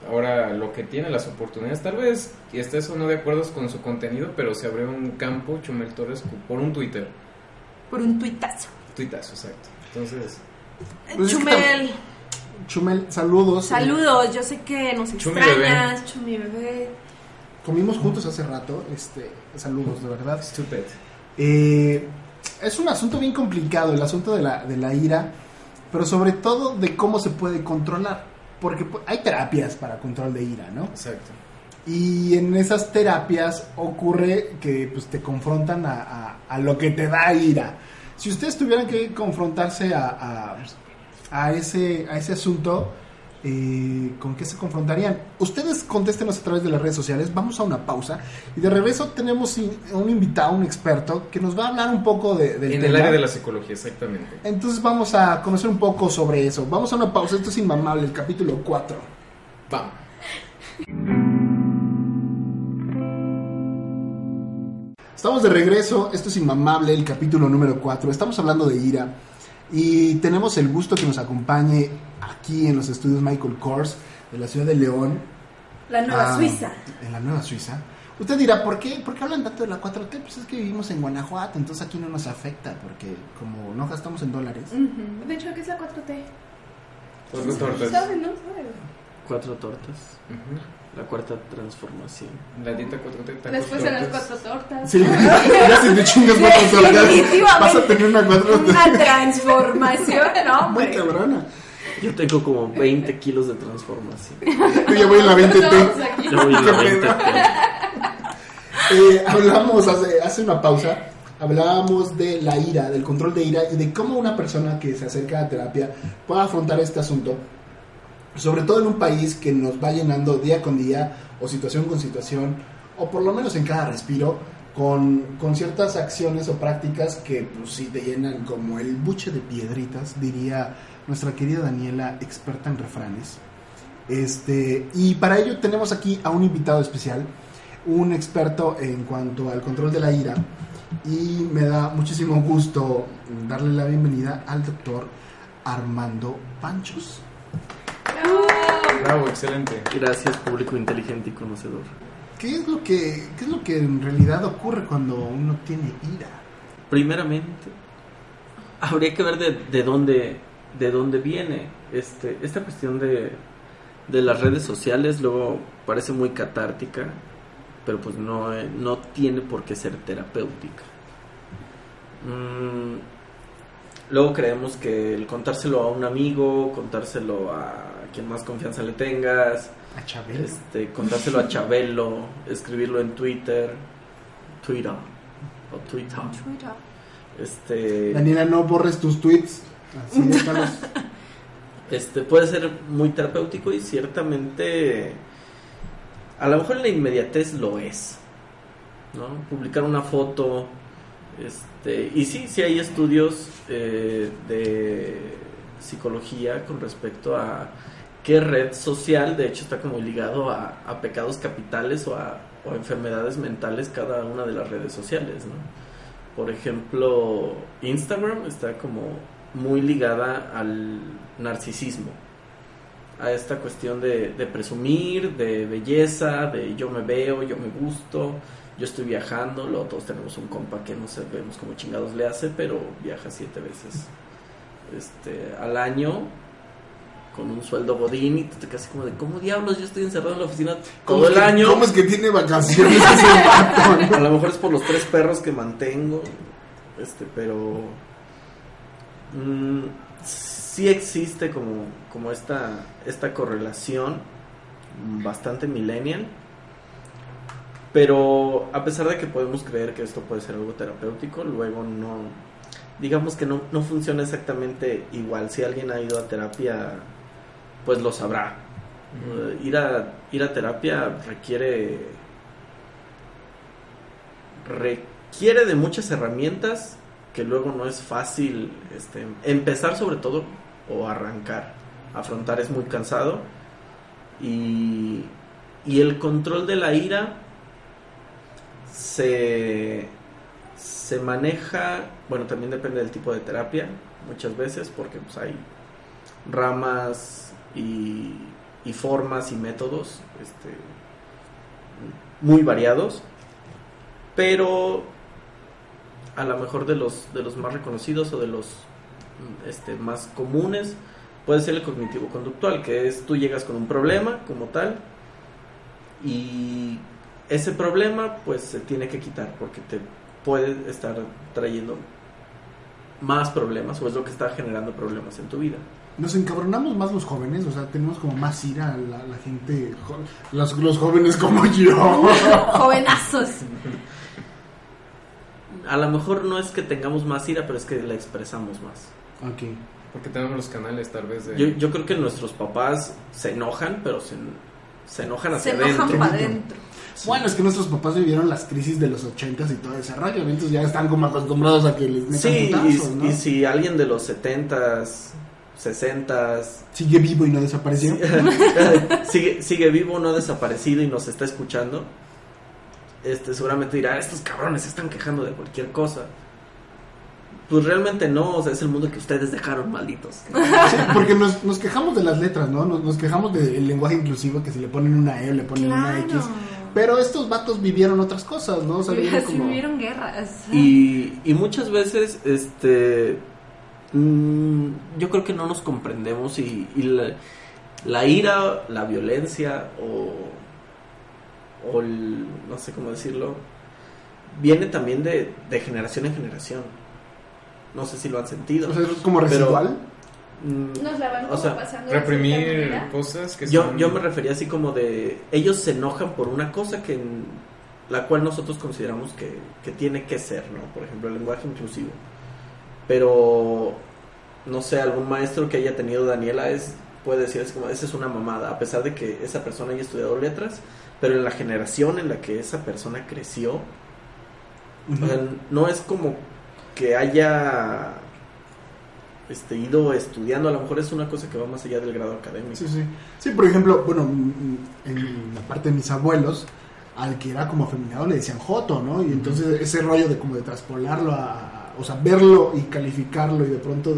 Ahora lo que tiene las oportunidades, tal vez y estés o no de acuerdo con su contenido, pero se abrió un campo Chumel Torres por un Twitter. Por un tuitazo. Tuitazo, exacto. Entonces, Pues es que Chumel, Chumel, saludos. saludos, yo sé que nos Chumi extrañas, Chumi bebé. Comimos juntos hace rato, este, saludos, de verdad. stupid. Eh, es un asunto bien complicado, el asunto de la, de la ira, pero sobre todo de cómo se puede controlar. Porque hay terapias para control de ira, ¿no? Exacto. Y en esas terapias ocurre que pues, te confrontan a, a- a lo que te da ira. Si ustedes tuvieran que confrontarse a, a, a ese, a ese asunto, eh, ¿con qué se confrontarían? Ustedes contéstenos a través de las redes sociales. Vamos a una pausa. Y de regreso tenemos un invitado, un experto, que nos va a hablar un poco de, del En tema. el área de la psicología, exactamente. Entonces vamos a conocer un poco sobre eso. Vamos a una pausa. Esto es Inmamable, el capítulo 4. Vamos. Estamos de regreso, esto es Inmamable, el capítulo número 4. Estamos hablando de ira y tenemos el gusto que nos acompañe aquí en los estudios Michael Kors de la ciudad de León. La Nueva Ah, Suiza. En la Nueva Suiza. Usted dirá, ¿por qué, ¿por qué hablan tanto de la 4T? Pues es que vivimos en Guanajuato, entonces aquí no nos afecta porque como no gastamos en dólares. De hecho, ¿qué es la 4T? Cuatro tortas. ¿Saben, no? ¿Saben? Cuatro tortas. Ujú. La cuarta transformación. La dieta 4T. tacos, Después de las tortas. cuatro tortas. Sí, ya si te chingas cuatro tortas, vas a tener una 4T Una transformación, ¿no, muy cabrona. Yo tengo como 20 kilos de transformación. Yo ya voy en la 20T. Todos aquí. Yo voy en la Qué 20. Eh, hablamos hace, hace una pausa, hablábamos de la ira, del control de ira y de cómo una persona que se acerca a terapia puede afrontar este asunto, sobre todo en un país que nos va llenando día con día o situación con situación, o por lo menos en cada respiro, con, con ciertas acciones o prácticas que pues sí te llenan como el buche de piedritas, diría nuestra querida Daniela, experta en refranes. Este, y para ello tenemos aquí a un invitado especial, un experto en cuanto al control de la ira. Y me da muchísimo gusto darle la bienvenida al doctor Armando Panchos. Bravo, excelente. Gracias, público inteligente y conocedor. ¿Qué es lo que, qué es lo que en realidad ocurre cuando uno tiene ira? Primeramente, habría que ver de, de dónde de dónde viene este esta cuestión de, de las redes sociales. Luego parece muy catártica, pero pues no, eh, no tiene por qué ser terapéutica. Mm, luego creemos que el contárselo a un amigo, contárselo a quien más confianza le tengas, A Chabelo. este, contárselo a Chabelo, escribirlo en Twitter, Twitter o Twitter. Este, Daniela, no borres tus tweets. Así déjalos. este puede ser muy terapéutico y ciertamente a lo mejor en la inmediatez lo es. ¿no? Publicar una foto, este, y sí, sí hay estudios eh, de psicología con respecto a qué red social, de hecho está como ligado a, pecados capitales o a, enfermedades mentales cada una de las redes sociales, ¿no? Por ejemplo, Instagram está como muy ligada al narcisismo, a esta cuestión de, de presumir, de belleza, de yo me veo, yo me gusto, yo estoy viajando, luego todos tenemos un compa que no sabemos cómo chingados le hace, pero viaja siete veces este, al año con un sueldo godín y tú te quedas como de, ¿cómo diablos yo estoy encerrado en la oficina ¿Cómo todo el que- año? ¿Cómo es que tiene vacaciones ese vato, no? A lo mejor es por los tres perros que mantengo, este, pero mm, sí existe como, como esta, esta correlación bastante millennial, pero a pesar de que podemos creer que esto puede ser algo terapéutico, luego no, digamos que no, no funciona exactamente igual. Si alguien ha ido a terapia, pues lo sabrá. Ir, a, ir a terapia requiere requiere de muchas herramientas que luego no es fácil este, empezar sobre todo o arrancar. Afrontar es muy cansado y, y el control de la ira se, se maneja, bueno, también depende del tipo de terapia muchas veces porque pues, hay ramas y, formas y métodos este, muy variados pero a lo mejor de los de los más reconocidos o de los este, más comunes puede ser el cognitivo conductual que es tú llegas con un problema como tal y ese problema pues se tiene que quitar porque te puede estar trayendo más problemas o es lo que está generando problemas en tu vida. Nos encabronamos más los jóvenes, o sea, tenemos como más ira a la, la gente, jo- los, los jóvenes como yo. Jovenazos. A lo mejor no es que tengamos más ira, pero es que la expresamos más. ok. Porque tenemos los canales tal vez de... Yo, yo creo que nuestros papás se enojan, pero se, se enojan Se hacia enojan adentro. para adentro. Bueno, es que nuestros papás vivieron las crisis de los ochentas y todo ese rollo, entonces ya están como acostumbrados a que les metan Sí, y, putazos, ¿no? y si alguien de los 70s, 60s, Sigue vivo y no desapareció. sigue, sigue vivo, no ha desaparecido y nos está escuchando, este, seguramente dirá, estos cabrones se están quejando de cualquier cosa. Pues realmente no, o sea, es el mundo que ustedes dejaron, malditos. Sí, porque nos, nos quejamos de las letras, ¿no? Nos, nos quejamos del lenguaje inclusivo, que si le ponen una E, le ponen una X. Claro. Pero estos vatos vivieron otras cosas, ¿no? O sea, vivieron como... vivieron guerras. Y, y muchas veces, este, mm, yo creo que no nos comprendemos y, y la, la ira, la violencia o, o el- no sé cómo decirlo, viene también de, de generación en generación. No sé si lo han sentido. O sea, es como Pero- residual. Mm, Nos la van O como sea, pasando Reprimir cosas que yo, son... yo me refería así como de ellos se enojan por una cosa que en- la cual nosotros consideramos que, que tiene que ser, ¿no? Por ejemplo, el lenguaje inclusivo. Pero no sé, algún maestro que haya tenido Daniela es puede decir es como esa es una mamada, a pesar de que esa persona haya estudiado letras, pero en la generación en la que esa persona creció, o sea, no es como que haya este, ido estudiando, a lo mejor es una cosa que va más allá del grado académico. Sí, sí. Sí, por ejemplo, bueno, en la parte de mis abuelos, al que era como afeminado le decían Joto, ¿no? Y entonces ese rollo de como de traspolarlo a, o sea, verlo y calificarlo y de pronto,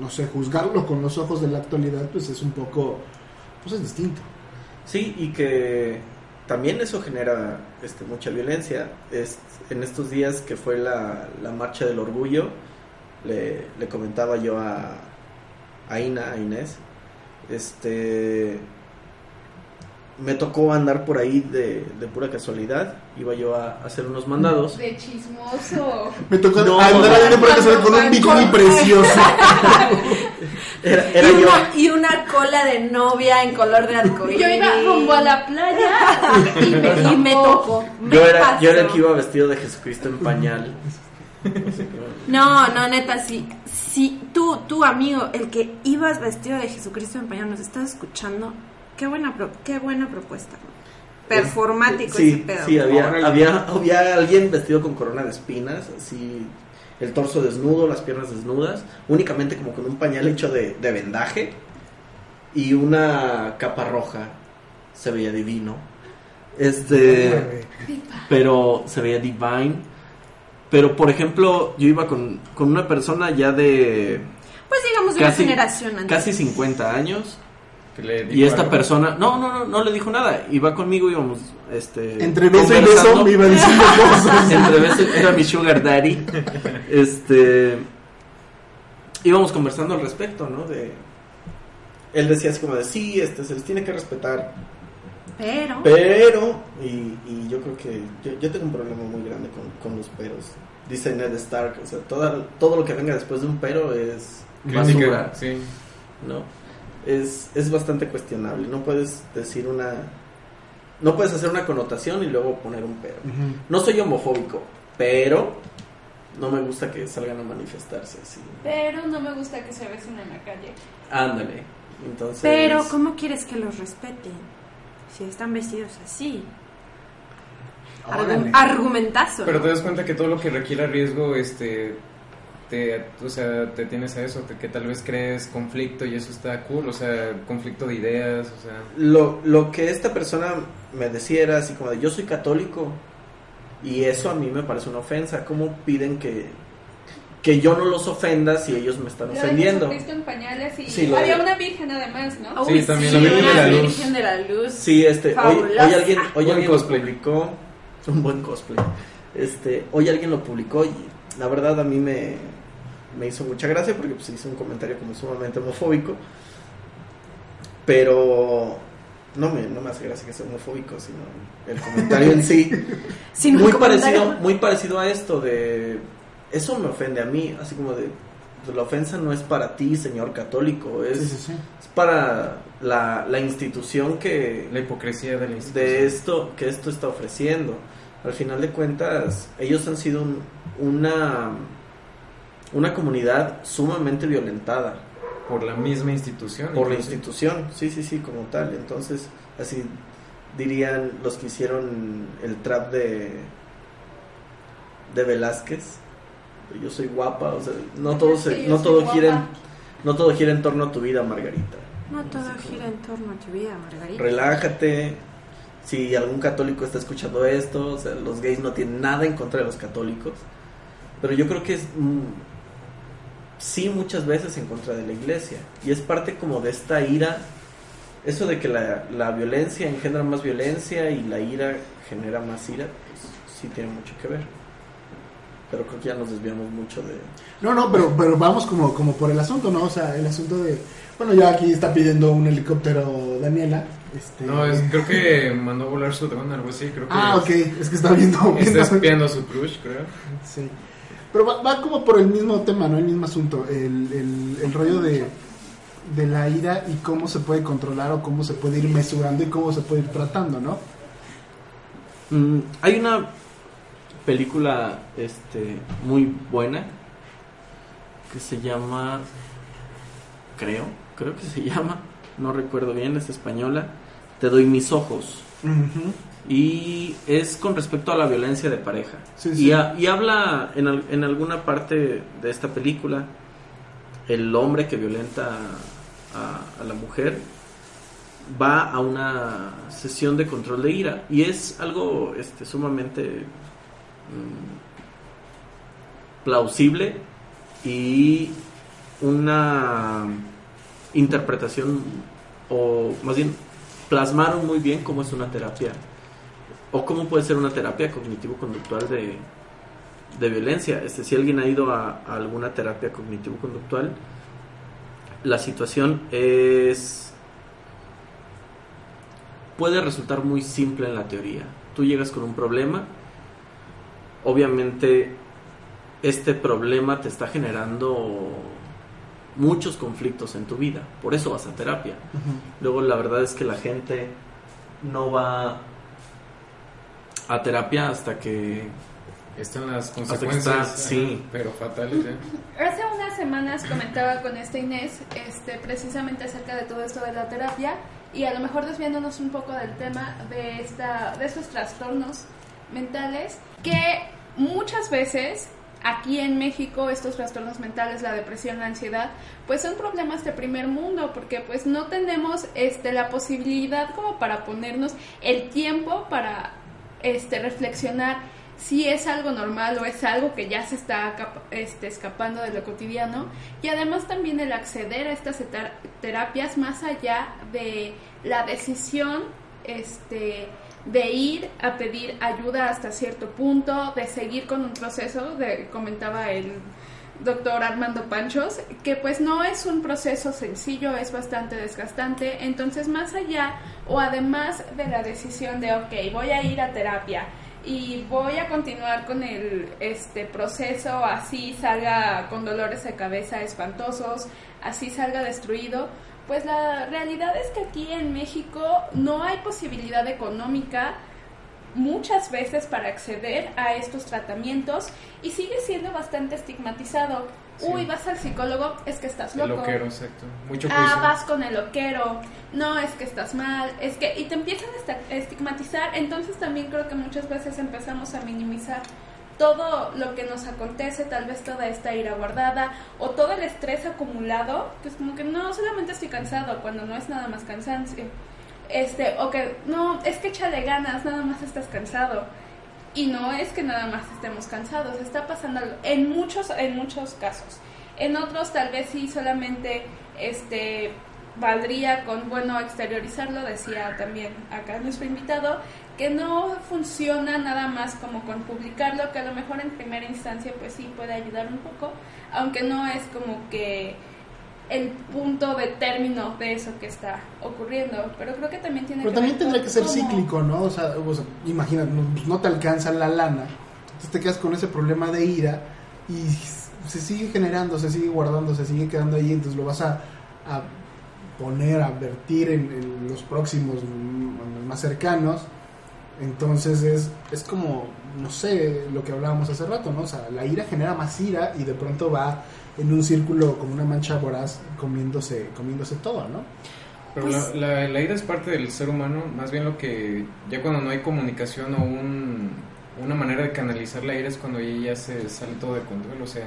no sé, juzgarlo con los ojos de la actualidad, pues es un poco, pues es distinto. Sí, y que también eso genera este, mucha violencia. Es, en estos días que fue la, la marcha del orgullo, le, comentaba yo a, a Ina, a Inés, este, me tocó andar por ahí de, de pura casualidad, iba yo a hacer unos mandados. De chismoso. Me tocó No, andar ahí de pronto cuando con un bikini precioso. Era, era y, yo, una, y una cola de novia en color de arcoíris. Yo iba rumbo a la playa y me, y me tocó. me yo, era, yo era el que iba vestido de Jesucristo en pañal. No, no, neta, sí. Si tú, tú, amigo, el que ibas vestido de Jesucristo en pañal, nos estás escuchando, qué buena, pro- qué buena propuesta. Performático sí, ese pedo. Sí, había, había, había alguien vestido con corona de espinas, así, el torso desnudo, las piernas desnudas, únicamente como con un pañal hecho de, de vendaje y una capa roja. Se veía divino. Este, pero se veía divine. Pero, por ejemplo, yo iba con, con una persona ya de Pues digamos de Casi- una generación antes. casi 50 años. Le Y esta algo. persona, no, no, no, no le dijo nada. Iba conmigo, íbamos, este. Entre beso y beso me iba diciendo cosas. Entre beso, era mi sugar daddy. Este. Íbamos conversando al respecto, ¿no? De. Él decía así como de, sí, este, se les tiene que respetar. Pero. Pero, y, y yo creo que yo, yo tengo un problema muy grande con, con los peros. Dice Ned Stark, o sea, toda, todo lo que venga después de un pero es Crítica, basura. sí. ¿no? Es, es bastante cuestionable. No puedes decir una. No puedes hacer una connotación y luego poner un pero. No soy homofóbico, pero no me gusta que salgan a manifestarse así. Pero no me gusta que se besen en la calle. Ándale. Entonces. Pero, ¿cómo quieres que los respeten? Si están vestidos así. Órale. Argumentazo. Pero te das cuenta que todo lo que requiera riesgo, este, te, o sea, te tienes a eso, te- que tal vez crees conflicto y eso está cool, o sea, conflicto de ideas, o sea, Lo, lo que esta persona me decía era así como de yo soy católico y eso a mí me parece una ofensa. ¿Cómo piden que, que yo no los ofenda si ellos me están Lo ofendiendo? Jesucristo en pañales y Sí, lo había de- una virgen además, ¿no? Sí, también la Virgen de la Luz. Virgen de la Luz. Sí, este, hoy, alguien, hoy alguien lo publicó, un buen cosplay. Este, hoy alguien lo publicó y la verdad a mí me, me hizo mucha gracia porque pues hizo un comentario como sumamente homofóbico. Pero no me, no me hace gracia que sea homofóbico, sino el comentario en sí. Sin muy comentario. parecido, muy parecido a esto de eso me ofende a mí, así como de, pues, la ofensa no es para ti, señor católico, es, Sí, sí, sí. es para la, la institución que La hipocresía de la institución. de esto que esto está ofreciendo. Al final de cuentas, ellos han sido un- una una comunidad sumamente violentada Por la misma institución. por la institución, sí, sí, sí, como tal. Entonces, así dirían los que hicieron el trap de de Velázquez. Yo soy guapa, o sea, no todo se- no todo gira en, no todo gira en torno a tu vida, Margarita. No todo gira en torno a tu vida, Margarita. relájate. Si algún católico está escuchando esto, o sea, los gays no tienen nada en contra de los católicos, pero yo creo que es mm, sí muchas veces en contra de la iglesia y es parte como de esta ira, eso de que la, la violencia engendra más violencia y la ira genera más ira, pues sí tiene mucho que ver. Pero creo que ya nos desviamos mucho de... No, no, pero, pero vamos como, como por el asunto, ¿no? O sea, el asunto de... Bueno, ya aquí está pidiendo un helicóptero Daniela. Este... No, es- creo que mandó a volar su dron, algo así. Creo que Ah, ok, es que está viendo... está espiando a su crush, creo. Sí. Pero va, va como por el mismo tema, ¿no? El mismo asunto. El, el, el rollo de, de la ira y cómo se puede controlar o cómo se puede ir mesurando y cómo se puede ir tratando, ¿no? Mm, hay una película este muy buena que se llama creo creo que se llama no recuerdo bien es española te doy mis ojos Ujú. Y es con respecto a la violencia de pareja. Sí, y, habla en, al- en alguna parte de esta película el hombre que violenta a, a la mujer va a una sesión de control de ira. Y es algo este, sumamente mm, plausible y una interpretación o más bien plasmaron muy bien cómo es una terapia o cómo puede ser una terapia cognitivo-conductual de, de violencia. Este, si alguien ha ido a, a alguna terapia cognitivo-conductual, la situación es puede resultar muy simple en la teoría. Tú llegas con un problema, obviamente este problema te está generando muchos conflictos en tu vida, por eso vas a terapia. Luego la verdad es que la gente no va a terapia hasta que Están las que consecuencias. está, ajá, sí. Pero fatales, ¿eh? Hace unas semanas comentaba con esta Inés este, precisamente acerca de todo esto de la terapia y a lo mejor desviándonos un poco del tema de, esta, de estos trastornos mentales que muchas veces aquí en México estos trastornos mentales, la depresión, la ansiedad, pues son problemas de primer mundo porque pues no tenemos este, la posibilidad como para ponernos el tiempo para este, reflexionar si es algo normal o es algo que ya se está este, escapando de lo cotidiano. Y además también el acceder a estas terapias más allá de la decisión este, de ir a pedir ayuda hasta cierto punto, de seguir con un proceso, de, comentaba el doctor Armando Panchos, que pues no es un proceso sencillo, es bastante desgastante, entonces más allá o además de la decisión de, ok, voy a ir a terapia y voy a continuar con el este proceso, así salga con dolores de cabeza espantosos, así salga destruido, pues la realidad es que aquí en México no hay posibilidad económica muchas veces para acceder a estos tratamientos y sigue siendo bastante estigmatizado. Sí. Uy, vas al psicólogo, es que estás El loco. loquero, exacto. Mucho Ah, vas con el loquero. No, es que estás mal. Es que y te empiezan a estigmatizar. Entonces también creo que muchas veces empezamos a minimizar todo lo que nos acontece, tal vez toda esta ira guardada o todo el estrés acumulado, que es como que no, solamente estoy cansado, cuando no es nada más cansancio. Este, o que no, es que échale ganas, nada más estás cansado. Y no es que nada más estemos cansados, está pasando en muchos, en muchos casos. En otros tal vez sí solamente este valdría con bueno exteriorizarlo, decía también acá nuestro invitado, que no funciona nada más como con publicarlo, que a lo mejor en primera instancia pues sí puede ayudar un poco, aunque no es como que el punto de término de eso que está ocurriendo, pero creo que también tiene Pero que también tendría que ser cómo- cíclico, ¿no? O sea, o sea, imagina, no, pues, no te alcanza la lana, entonces te quedas con ese problema de ira, y se sigue generando, se sigue guardando, se sigue quedando ahí, entonces lo vas a, a poner, a vertir en, en los próximos mm, más cercanos. Entonces es, es como, no sé, lo que hablábamos hace rato, ¿no? O sea, la ira genera más ira y de pronto va en un círculo como una mancha voraz comiéndose, comiéndose todo, ¿no? Pero Pues- la, la, la ira es parte del ser humano, más bien lo que ya cuando no hay comunicación o un, una manera de canalizar la ira es cuando ya ya se sale todo de control, o sea,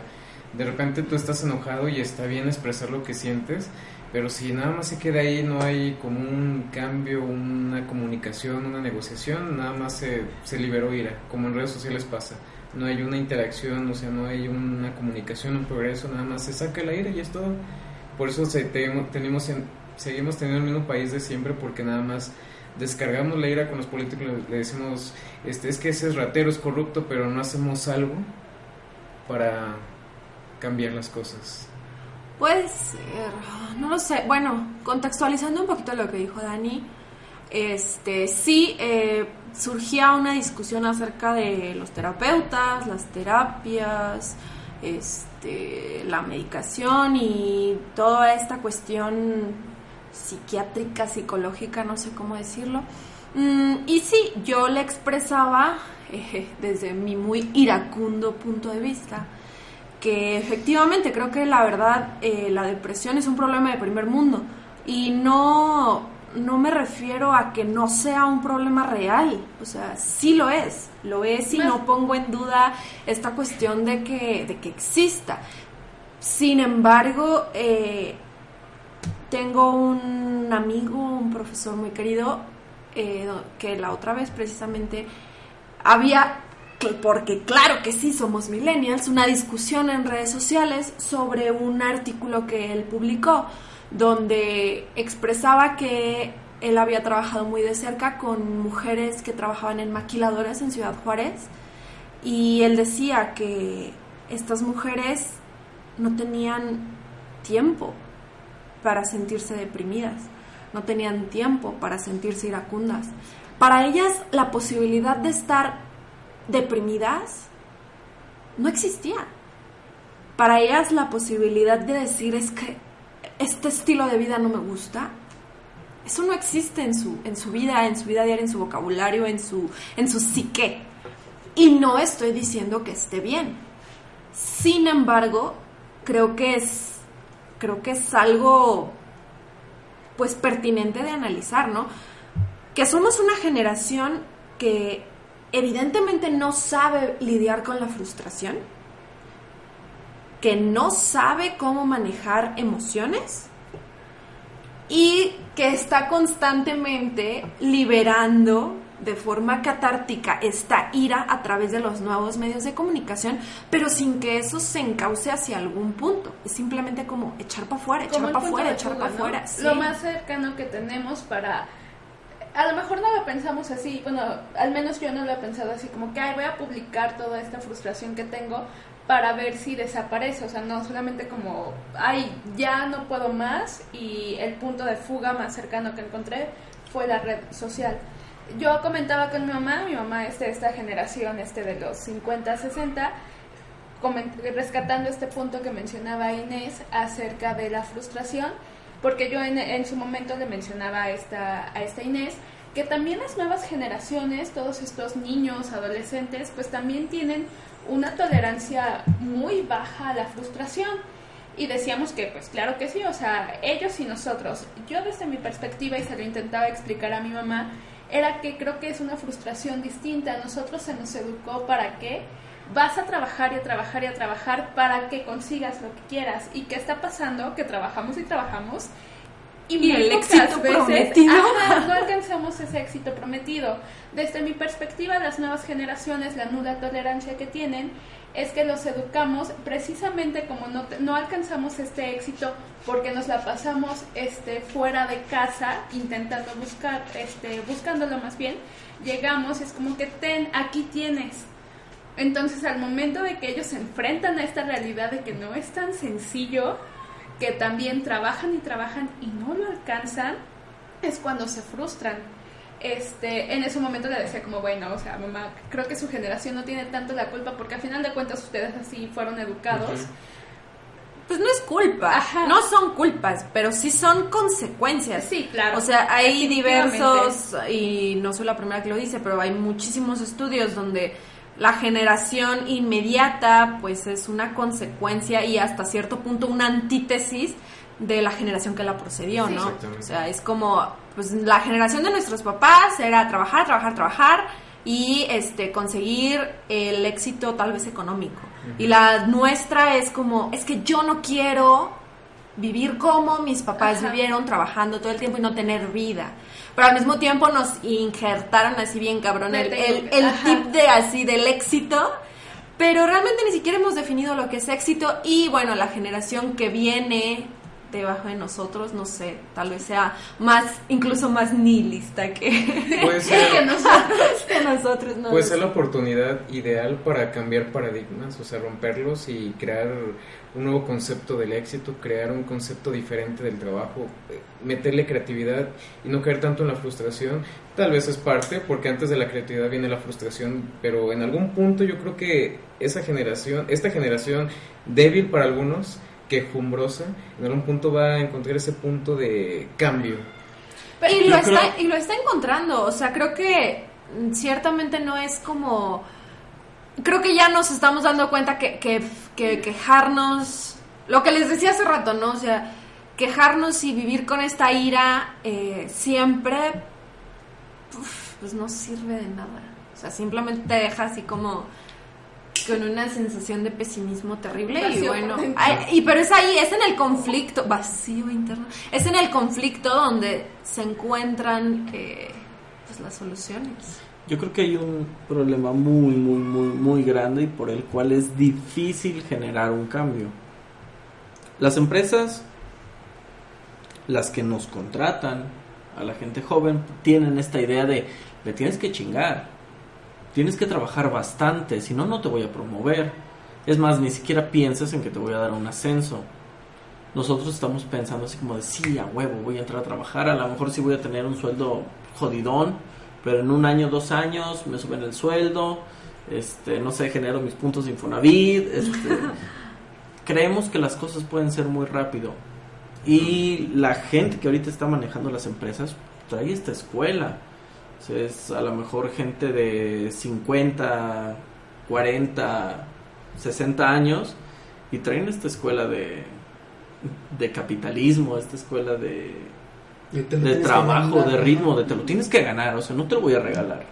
de repente tú estás enojado y está bien expresar lo que sientes, pero si nada más se queda ahí, no hay como un cambio, una comunicación, una negociación, nada más se, se liberó ira, como en redes sociales pasa. No hay una interacción, o sea, no hay una comunicación, un progreso, nada más se saca el aire y es todo. Por eso seguimos teniendo el mismo país de siempre porque nada más descargamos la ira con los políticos, le, decimos, este, es que ese es ratero, es corrupto, pero no hacemos algo para cambiar las cosas. Puede ser, no lo sé. Bueno, contextualizando un poquito lo que dijo Dani, este, sí eh, surgía una discusión acerca de los terapeutas, las terapias, este, la medicación y toda esta cuestión psiquiátrica, psicológica, no sé cómo decirlo. Mm, y sí, yo le expresaba eh, desde mi muy iracundo punto de vista que efectivamente creo que la verdad eh, la depresión es un problema de primer mundo y no, no me refiero a que no sea un problema real, o sea, sí lo es, lo es y no pongo en duda esta cuestión de que, de que exista. Sin embargo, eh, tengo un amigo, un profesor muy querido, eh, que la otra vez precisamente había, que- porque claro que sí somos millennials, una discusión en redes sociales sobre un artículo que él publicó donde expresaba que él había trabajado muy de cerca con mujeres que trabajaban en maquiladoras en Ciudad Juárez y él decía que estas mujeres no tenían tiempo para sentirse deprimidas, no tenían tiempo para sentirse iracundas. Para ellas la posibilidad de estar deprimidas no existía. Para ellas la posibilidad de decir es que este estilo de vida no me gusta, eso no existe en su, en su vida, en su vida diaria, en su vocabulario, en su, en su psique. Y no estoy diciendo que esté bien. Sin embargo, creo que es, creo que es algo pues pertinente de analizar, ¿no? Que somos una generación que evidentemente no sabe lidiar con la frustración, que no sabe cómo manejar emociones y que está constantemente liberando de forma catártica esta ira a través de los nuevos medios de comunicación, pero sin que eso se encauce hacia algún punto. Es simplemente como echar para afuera, echar para afuera, echar para ¿no? afuera. sí. Lo más cercano que tenemos para... A lo mejor no lo pensamos así, bueno, al menos yo no lo he pensado así, como que "Ay, voy a publicar toda esta frustración que tengo para ver si desaparece, o sea, no solamente como, ay, ya no puedo más y el punto de fuga más cercano que encontré fue la red social. Yo comentaba con mi mamá, mi mamá es de esta generación, este de los 50, 60, coment- rescatando este punto que mencionaba Inés acerca de la frustración, porque yo en, en su momento le mencionaba a esta, a esta Inés que también las nuevas generaciones, todos estos niños, adolescentes, pues también tienen una tolerancia muy baja a la frustración. Y decíamos que, pues claro que sí, o sea, ellos y nosotros. Yo desde mi perspectiva, y se lo intentaba explicar a mi mamá, era que creo que es una frustración distinta. A nosotros se nos educó para que vas a trabajar y a trabajar y a trabajar para que consigas lo que quieras. ¿Y qué está pasando? Que trabajamos y trabajamos. Y el prometido. ajá, no alcanzamos ese éxito prometido. Desde mi perspectiva, las nuevas generaciones, la nula tolerancia que tienen, es que los educamos precisamente como no, no alcanzamos este éxito porque nos la pasamos este, fuera de casa intentando buscar, este, buscándolo más bien, llegamos, es como que ten, aquí tienes. Entonces al momento de que ellos se enfrentan a esta realidad de que no es tan sencillo, que también trabajan y trabajan y no lo alcanzan, es cuando se frustran. este, en ese momento le decía como, bueno, o sea, mamá, creo que su generación no tiene tanto la culpa porque al final de cuentas ustedes así fueron educados. Pues no es culpa, Ajá. no son culpas, pero sí son consecuencias. Sí, claro. O sea, hay diversos, y no soy la primera que lo dice, pero hay muchísimos estudios donde la generación inmediata pues es una consecuencia y hasta cierto punto una antítesis de la generación que la procedió. ¿no? Exactamente. O sea, es como, pues la generación de nuestros papás era trabajar, trabajar, trabajar y este conseguir el éxito tal vez económico. Y la nuestra es como, es que yo no quiero vivir como mis papás Ajá. vivieron trabajando todo el tiempo y no tener vida. Pero al mismo tiempo nos injertaron así bien cabrón el, el, el tip de así del éxito. Pero realmente ni siquiera hemos definido lo que es éxito y bueno, la generación que viene debajo de nosotros, no sé, tal vez sea más, incluso más nihilista que, Puede ser, que nosotros. que nosotros. No puede ser la oportunidad ideal para cambiar paradigmas, o sea, romperlos y crear un nuevo concepto del éxito, crear un concepto diferente del trabajo, eh, meterle creatividad y no caer tanto en la frustración. Tal vez es parte, porque antes de la creatividad viene la frustración, pero en algún punto yo creo que esa generación, esta generación débil para algunos, quejumbrosa, en algún punto va a encontrar ese punto de cambio. Pero- y, lo está, creo- y lo está encontrando, o sea, creo que mm, ciertamente no es como... Creo que ya nos estamos dando cuenta que, que, que quejarnos, lo que les decía hace rato, ¿no? O sea, quejarnos y vivir con esta ira eh, siempre, uf, pues no sirve de nada. O sea, simplemente te deja así como con una sensación de pesimismo terrible y bueno, y pero es ahí, es en el conflicto, vacío interno, es en el conflicto donde se encuentran eh, pues las soluciones. Yo creo que hay un problema muy, muy, muy, muy grande y por el cual es difícil generar un cambio. Las empresas, las que nos contratan a la gente joven, tienen esta idea de, le tienes que chingar, tienes que trabajar bastante, si no, no te voy a promover. Es más, ni siquiera piensas en que te voy a dar un ascenso. Nosotros estamos pensando así como de, sí, a huevo, voy a entrar a trabajar, a lo mejor sí voy a tener un sueldo jodidón, pero en un año, dos años me suben el sueldo, este, no sé, genero mis puntos de Infonavit, este, creemos que las cosas pueden ser muy rápido. Y la gente que ahorita está manejando las empresas trae esta escuela. O sea, es a lo mejor gente de 50, 40, 60 años y traen esta escuela de, de capitalismo, esta escuela de, De, trabajo, ganar, de ritmo, de te lo tienes que ganar, o sea, no te lo voy a regalar.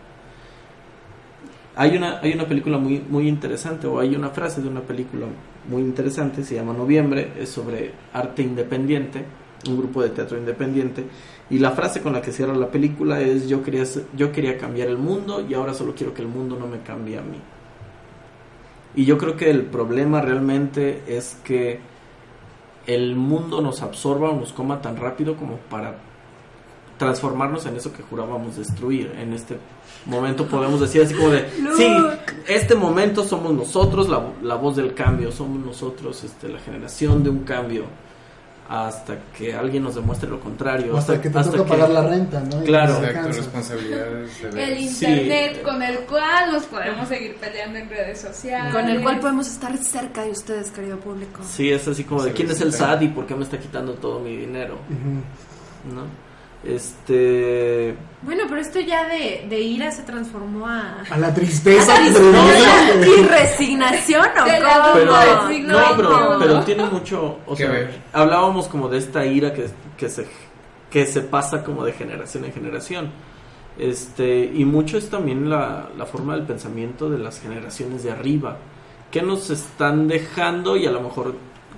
Hay una, hay una película muy, muy interesante, o hay una frase de una película muy interesante, se llama Noviembre, es sobre arte independiente, un grupo de teatro independiente, y la frase con la que cierra la película es yo quería, yo quería cambiar el mundo y ahora solo quiero que el mundo no me cambie a mí. Y yo creo que el problema realmente es que el mundo nos absorba o nos coma tan rápido como para transformarnos en eso que jurábamos destruir. En este momento podemos decir así como de, sí, este momento somos nosotros, la, la voz del cambio, somos nosotros, este, la generación de un cambio, hasta que alguien nos demuestre lo contrario. O hasta que te toca que- pagar la renta, ¿no? Claro. Exacto, ver. El Sí. internet con el cual nos podemos seguir peleando en redes sociales. Con el cual podemos estar cerca de ustedes, querido público. Sí, es así como de, ¿quién es el. SAT y por qué me está quitando todo mi dinero? ¿No? Este... Bueno, pero esto ya de, de ira se transformó a... A la tristeza. ¿A que tristeza te- y resignación o la cómo? pero, No, pero, pero tiene mucho, o sea, ver. hablábamos como de esta ira que, que se que se pasa como de generación en generación. Este, y mucho es también la, la forma del pensamiento de las generaciones de arriba, que nos están dejando y a lo mejor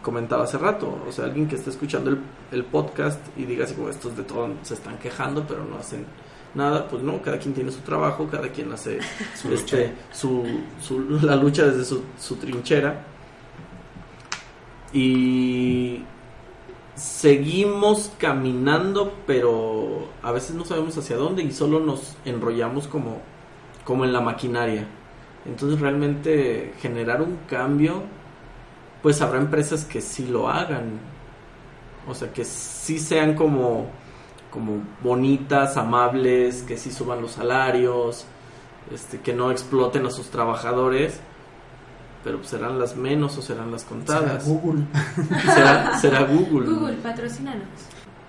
comentaba hace rato, o sea, alguien que está escuchando el, el podcast y diga así como estos de todo se están quejando, pero no hacen nada, pues no, cada quien tiene su trabajo, cada quien hace Su este, su, su- la lucha desde su, su trinchera. Y seguimos caminando, pero a veces no sabemos hacia dónde y solo nos enrollamos como, como en la maquinaria. Entonces realmente generar un cambio, pues habrá empresas que sí lo hagan. O sea, que sí sean como como bonitas, amables, que sí suban los salarios, este, que no exploten a sus trabajadores, pero serán las menos o serán las contadas. Será Google. Será, será Google. Google, patrocínanos.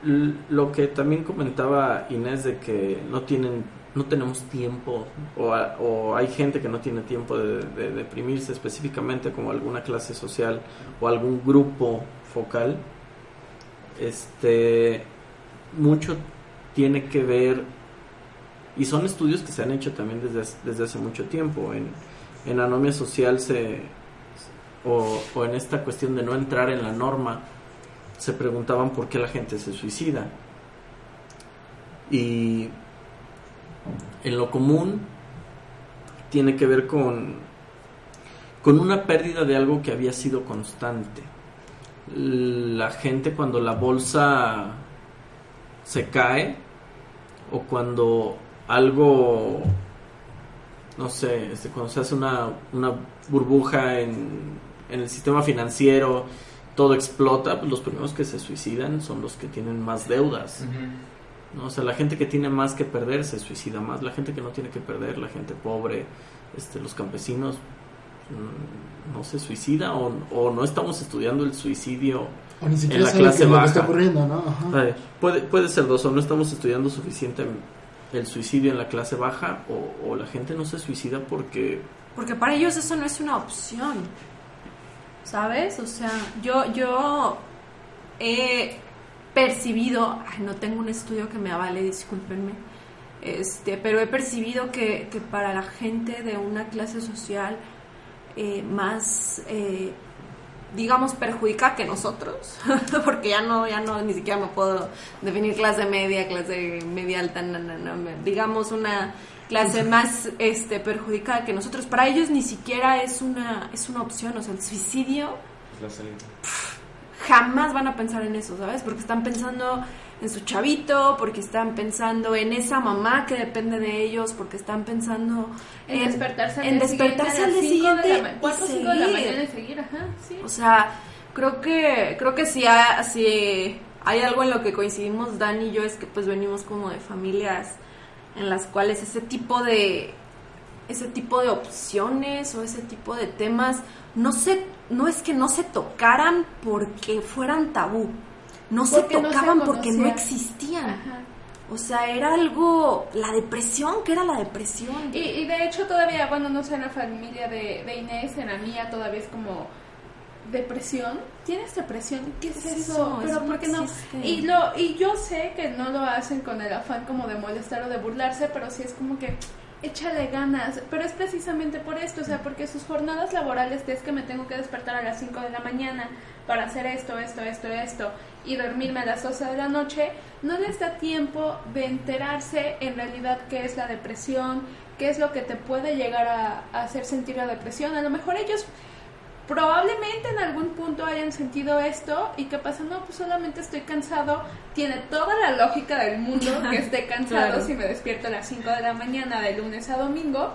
L- Lo que también comentaba Inés de que no tienen, no tenemos tiempo o, hay gente que no tiene tiempo de, de deprimirse específicamente como alguna clase social o algún grupo focal. Este mucho tiene que ver y son estudios que se han hecho también desde, desde hace mucho tiempo en, en anomia social se o, o en esta cuestión de no entrar en la norma se preguntaban por qué la gente se suicida. Y en lo común tiene que ver con, con una pérdida de algo que había sido constante. La gente cuando la bolsa se cae o cuando algo, no sé, este, cuando se hace una, una burbuja en, en el sistema financiero, todo explota, pues los primeros que se suicidan son los que tienen más deudas. ¿No? O sea, la gente que tiene más que perder se suicida más, la gente que no tiene que perder, la gente pobre, este, los campesinos, mm, no se suicida o, o no estamos estudiando el suicidio. O ni siquiera la saben clase es lo que baja. está ocurriendo, ¿no? Ajá. Puede, puede ser dos, o no estamos estudiando suficiente el suicidio en la clase baja o, o la gente no se suicida porque Porque para ellos eso no es una opción. ¿Sabes? O sea, yo, yo he percibido, ay, no tengo un estudio que me avale, discúlpenme, este, pero he percibido que, que para la gente de una clase social eh, más, eh, digamos, perjudica que nosotros, porque ya no, ya no, ni siquiera me puedo definir clase media, clase media alta, no, no, no, digamos una clase más este perjudicada que nosotros para ellos ni siquiera es una es una opción o sea el suicidio La salida. Jamás van a pensar en eso, ¿sabes? Porque están pensando en su chavito, porque están pensando en esa mamá que depende de ellos, porque están pensando En, despertarse al en día despertarse al siguiente día a las 5 de la siguiente ma- y 4 o 5 de la seguir. mañana y seguir, ajá, sí. O sea, creo que creo que si hay, si hay algo en lo que coincidimos Dan y yo es que pues venimos como de familias en las cuales ese tipo de ese tipo de opciones o ese tipo de temas no se no es que no se tocaran porque fueran tabú. No Porque se no se tocaban porque no existían. Ajá. O sea, era algo la depresión, que era la depresión. Y, y de hecho todavía, bueno, no sé, en la familia de, de Inés, en la mía todavía es como depresión. ¿Tienes depresión? ¿Qué es ¿Qué es eso? eso? Pero Eso no ¿por qué no? existe. Y, lo, y yo sé que no lo hacen con el afán como de molestar o de burlarse, pero sí es como que échale ganas. Pero es precisamente por esto, o sea, porque sus jornadas laborales es que me tengo que despertar a las 5 de la mañana para hacer esto, esto, esto, esto y dormirme a las 12 de la noche, no les da tiempo de enterarse en realidad qué es la depresión, qué es lo que te puede llegar a, a hacer sentir la depresión. A lo mejor ellos probablemente en algún punto hayan sentido esto y que pasa, no, pues solamente estoy cansado. Tiene toda la lógica del mundo que esté cansado Claro. si me despierto a las 5 de la mañana de lunes a domingo.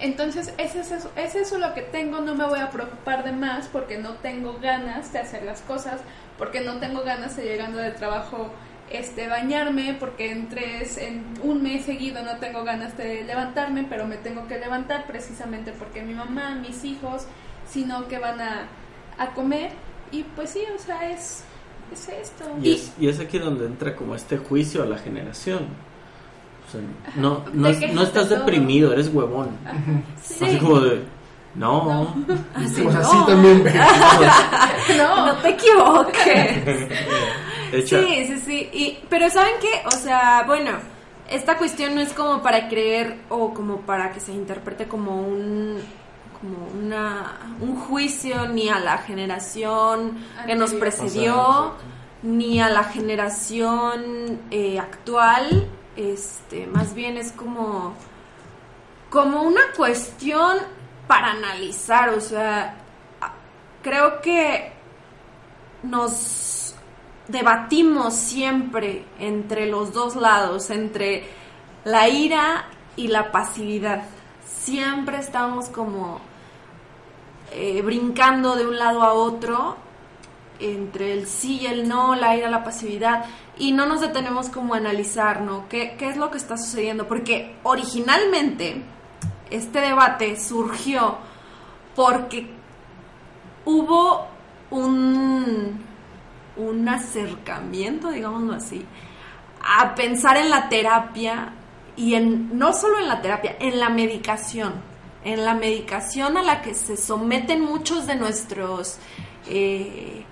Entonces, ese es, eso, es eso lo que tengo, no me voy a preocupar de más porque no tengo ganas de hacer las cosas, porque no tengo ganas de llegando del trabajo este bañarme, porque en tres, en un mes seguido no tengo ganas de levantarme, pero me tengo que levantar precisamente porque mi mamá, mis hijos, sino que van a, a comer y pues sí, o sea, es, es esto. Y es, y es aquí donde entra como este juicio a la generación. O sea, no, no, es- no estás todo. deprimido, eres huevón. Ajá, sí. Así como de, no, Así, no. sí también. No, No te equivoques. Sí, sí, sí. Y, pero ¿saben qué? O sea, bueno, esta cuestión no es como para creer o como para que se interprete como un como una un juicio ni a la generación que nos precedió Pasado, ni a la generación eh, actual. Este más bien es como como una cuestión para analizar. O sea creo que nos debatimos siempre entre los dos lados, entre la ira y la pasividad. Siempre estamos como eh, brincando de un lado a otro entre el sí y el no, la ira, la pasividad, y no nos detenemos como a analizar, ¿no? ¿Qué, qué es lo que está sucediendo? Porque originalmente este debate surgió porque hubo un, un acercamiento, digámoslo así, a pensar en la terapia y en no solo en la terapia, en la medicación, en la medicación a la que se someten muchos de nuestros eh,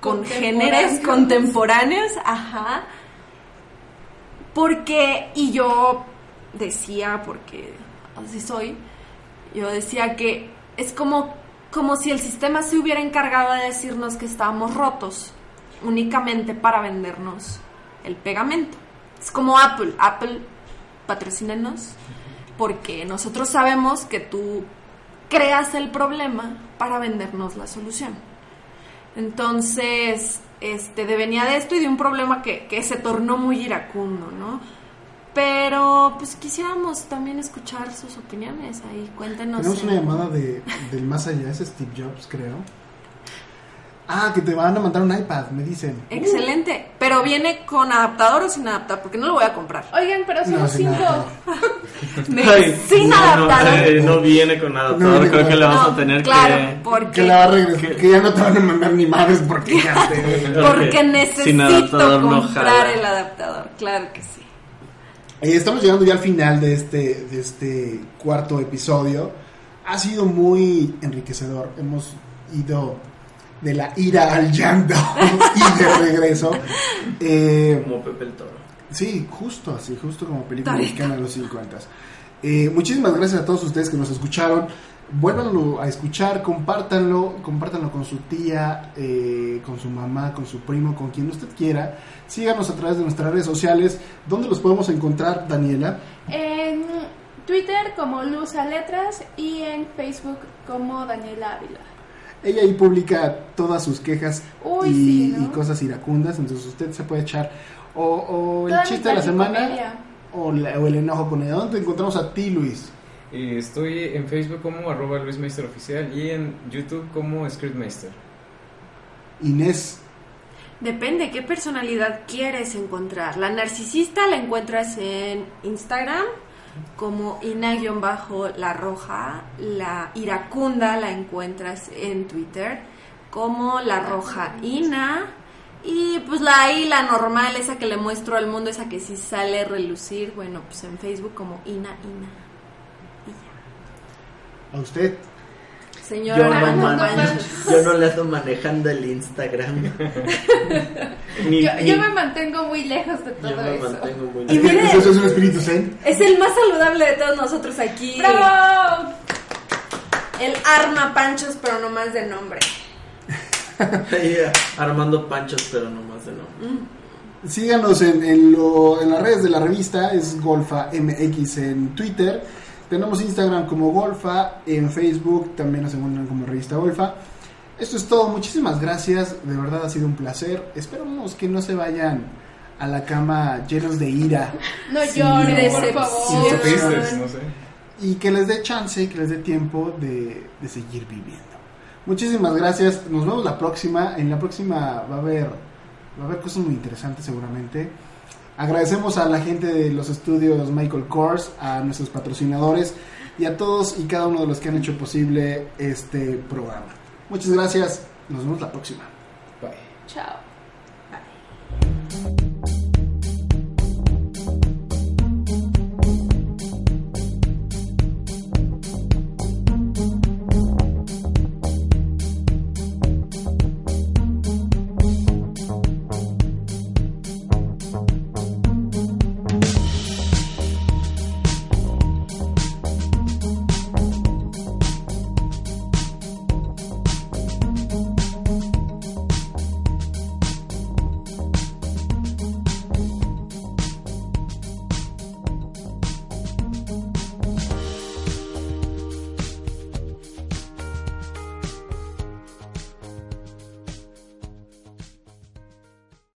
congéneres contemporáneos, ajá, porque, y yo decía, porque así soy, yo decía que es como, como si el sistema se hubiera encargado de decirnos que estábamos rotos únicamente para vendernos el pegamento. Es como Apple, Apple patrocínenos porque nosotros sabemos que tú creas el problema para vendernos la solución. Entonces, este, venía de esto y de un problema que, que se tornó muy iracundo, ¿no? Pero pues quisiéramos también escuchar sus opiniones ahí, cuéntenos. Tenemos una llamada de, del más allá, es Steve Jobs, creo. Ah, que te van a mandar un iPad, me dicen. Excelente. Pero viene con adaptador o sin adaptador, porque no lo voy a comprar. Oigan, pero somos No, sin cinco. adaptador. Me- Ay, sin no, adaptador. No, eh, no viene con No adaptador, viene creo con que le vamos No, a tener claro, que... porque, Que la va a regresar, que ya no te van a mandar ni madres porque ya te... porque necesito comprar el adaptador. Claro que sí. Eh, estamos llegando ya al final de este, de este cuarto episodio. Ha sido muy enriquecedor. Hemos ido de la ira al llanto y de regreso. Eh, Como Pepe el Toro. sí, justo así, justo como película Tarita. mexicana de los 50. Eh, muchísimas gracias a todos ustedes que nos escucharon. Vuélvanlo a escuchar, compártanlo, compártanlo con su tía, eh, con su mamá, con su primo, con quien usted quiera. Síganos a través de nuestras redes sociales. ¿Dónde los podemos encontrar, Daniela? En Twitter como Luz a Letras y en Facebook como Daniela Ávila. Ella ahí publica todas sus quejas Uy, y, sí, ¿no? y cosas iracundas, entonces usted se puede echar o, o el chiste de la semana o, la- o el enojo con ella. ¿Dónde te encontramos a ti, Luis? Y estoy en Facebook como arroba Luismeister Oficial y en YouTube como Scriptmeister. Inés. Depende qué personalidad quieres encontrar. La narcisista la encuentras en Instagram como ina-la roja. La iracunda la encuentras en Twitter como la roja ina. Y pues la I, la normal, esa que le muestro al mundo, esa que sí sale a relucir, bueno, pues en Facebook como ina ina. A usted. Señora Yo no, Armando man- Panchos. yo no le ando manejando el Instagram. Ni- Yo, ni- yo me mantengo muy lejos de yo todo me eso. mantengo muy Y mire- Eso es un espíritu zen. Es el más saludable de todos nosotros aquí. ¡Bravo! El arma panchos, pero no más de nombre. Ahí, Armando Panchos, pero no más de nombre. Síganos en, en, lo- en las redes de la revista, es Golfa MX en Twitter. Tenemos Instagram como Golfa, en Facebook también nos encuentran como Revista Golfa. Esto es todo, muchísimas gracias, de verdad ha sido un placer. Esperamos que no se vayan a la cama llenos de ira No llores, por favor. Sí, Tristes, no sé. y que les dé chance, que les dé tiempo de, de seguir viviendo. Muchísimas gracias, nos vemos la próxima. En la próxima va a haber, va a haber cosas muy interesantes seguramente. Agradecemos a la gente de los estudios Michael Kors, a nuestros patrocinadores y a todos y cada uno de los que han hecho posible este programa. Muchas gracias, nos vemos la próxima. Bye. Chao.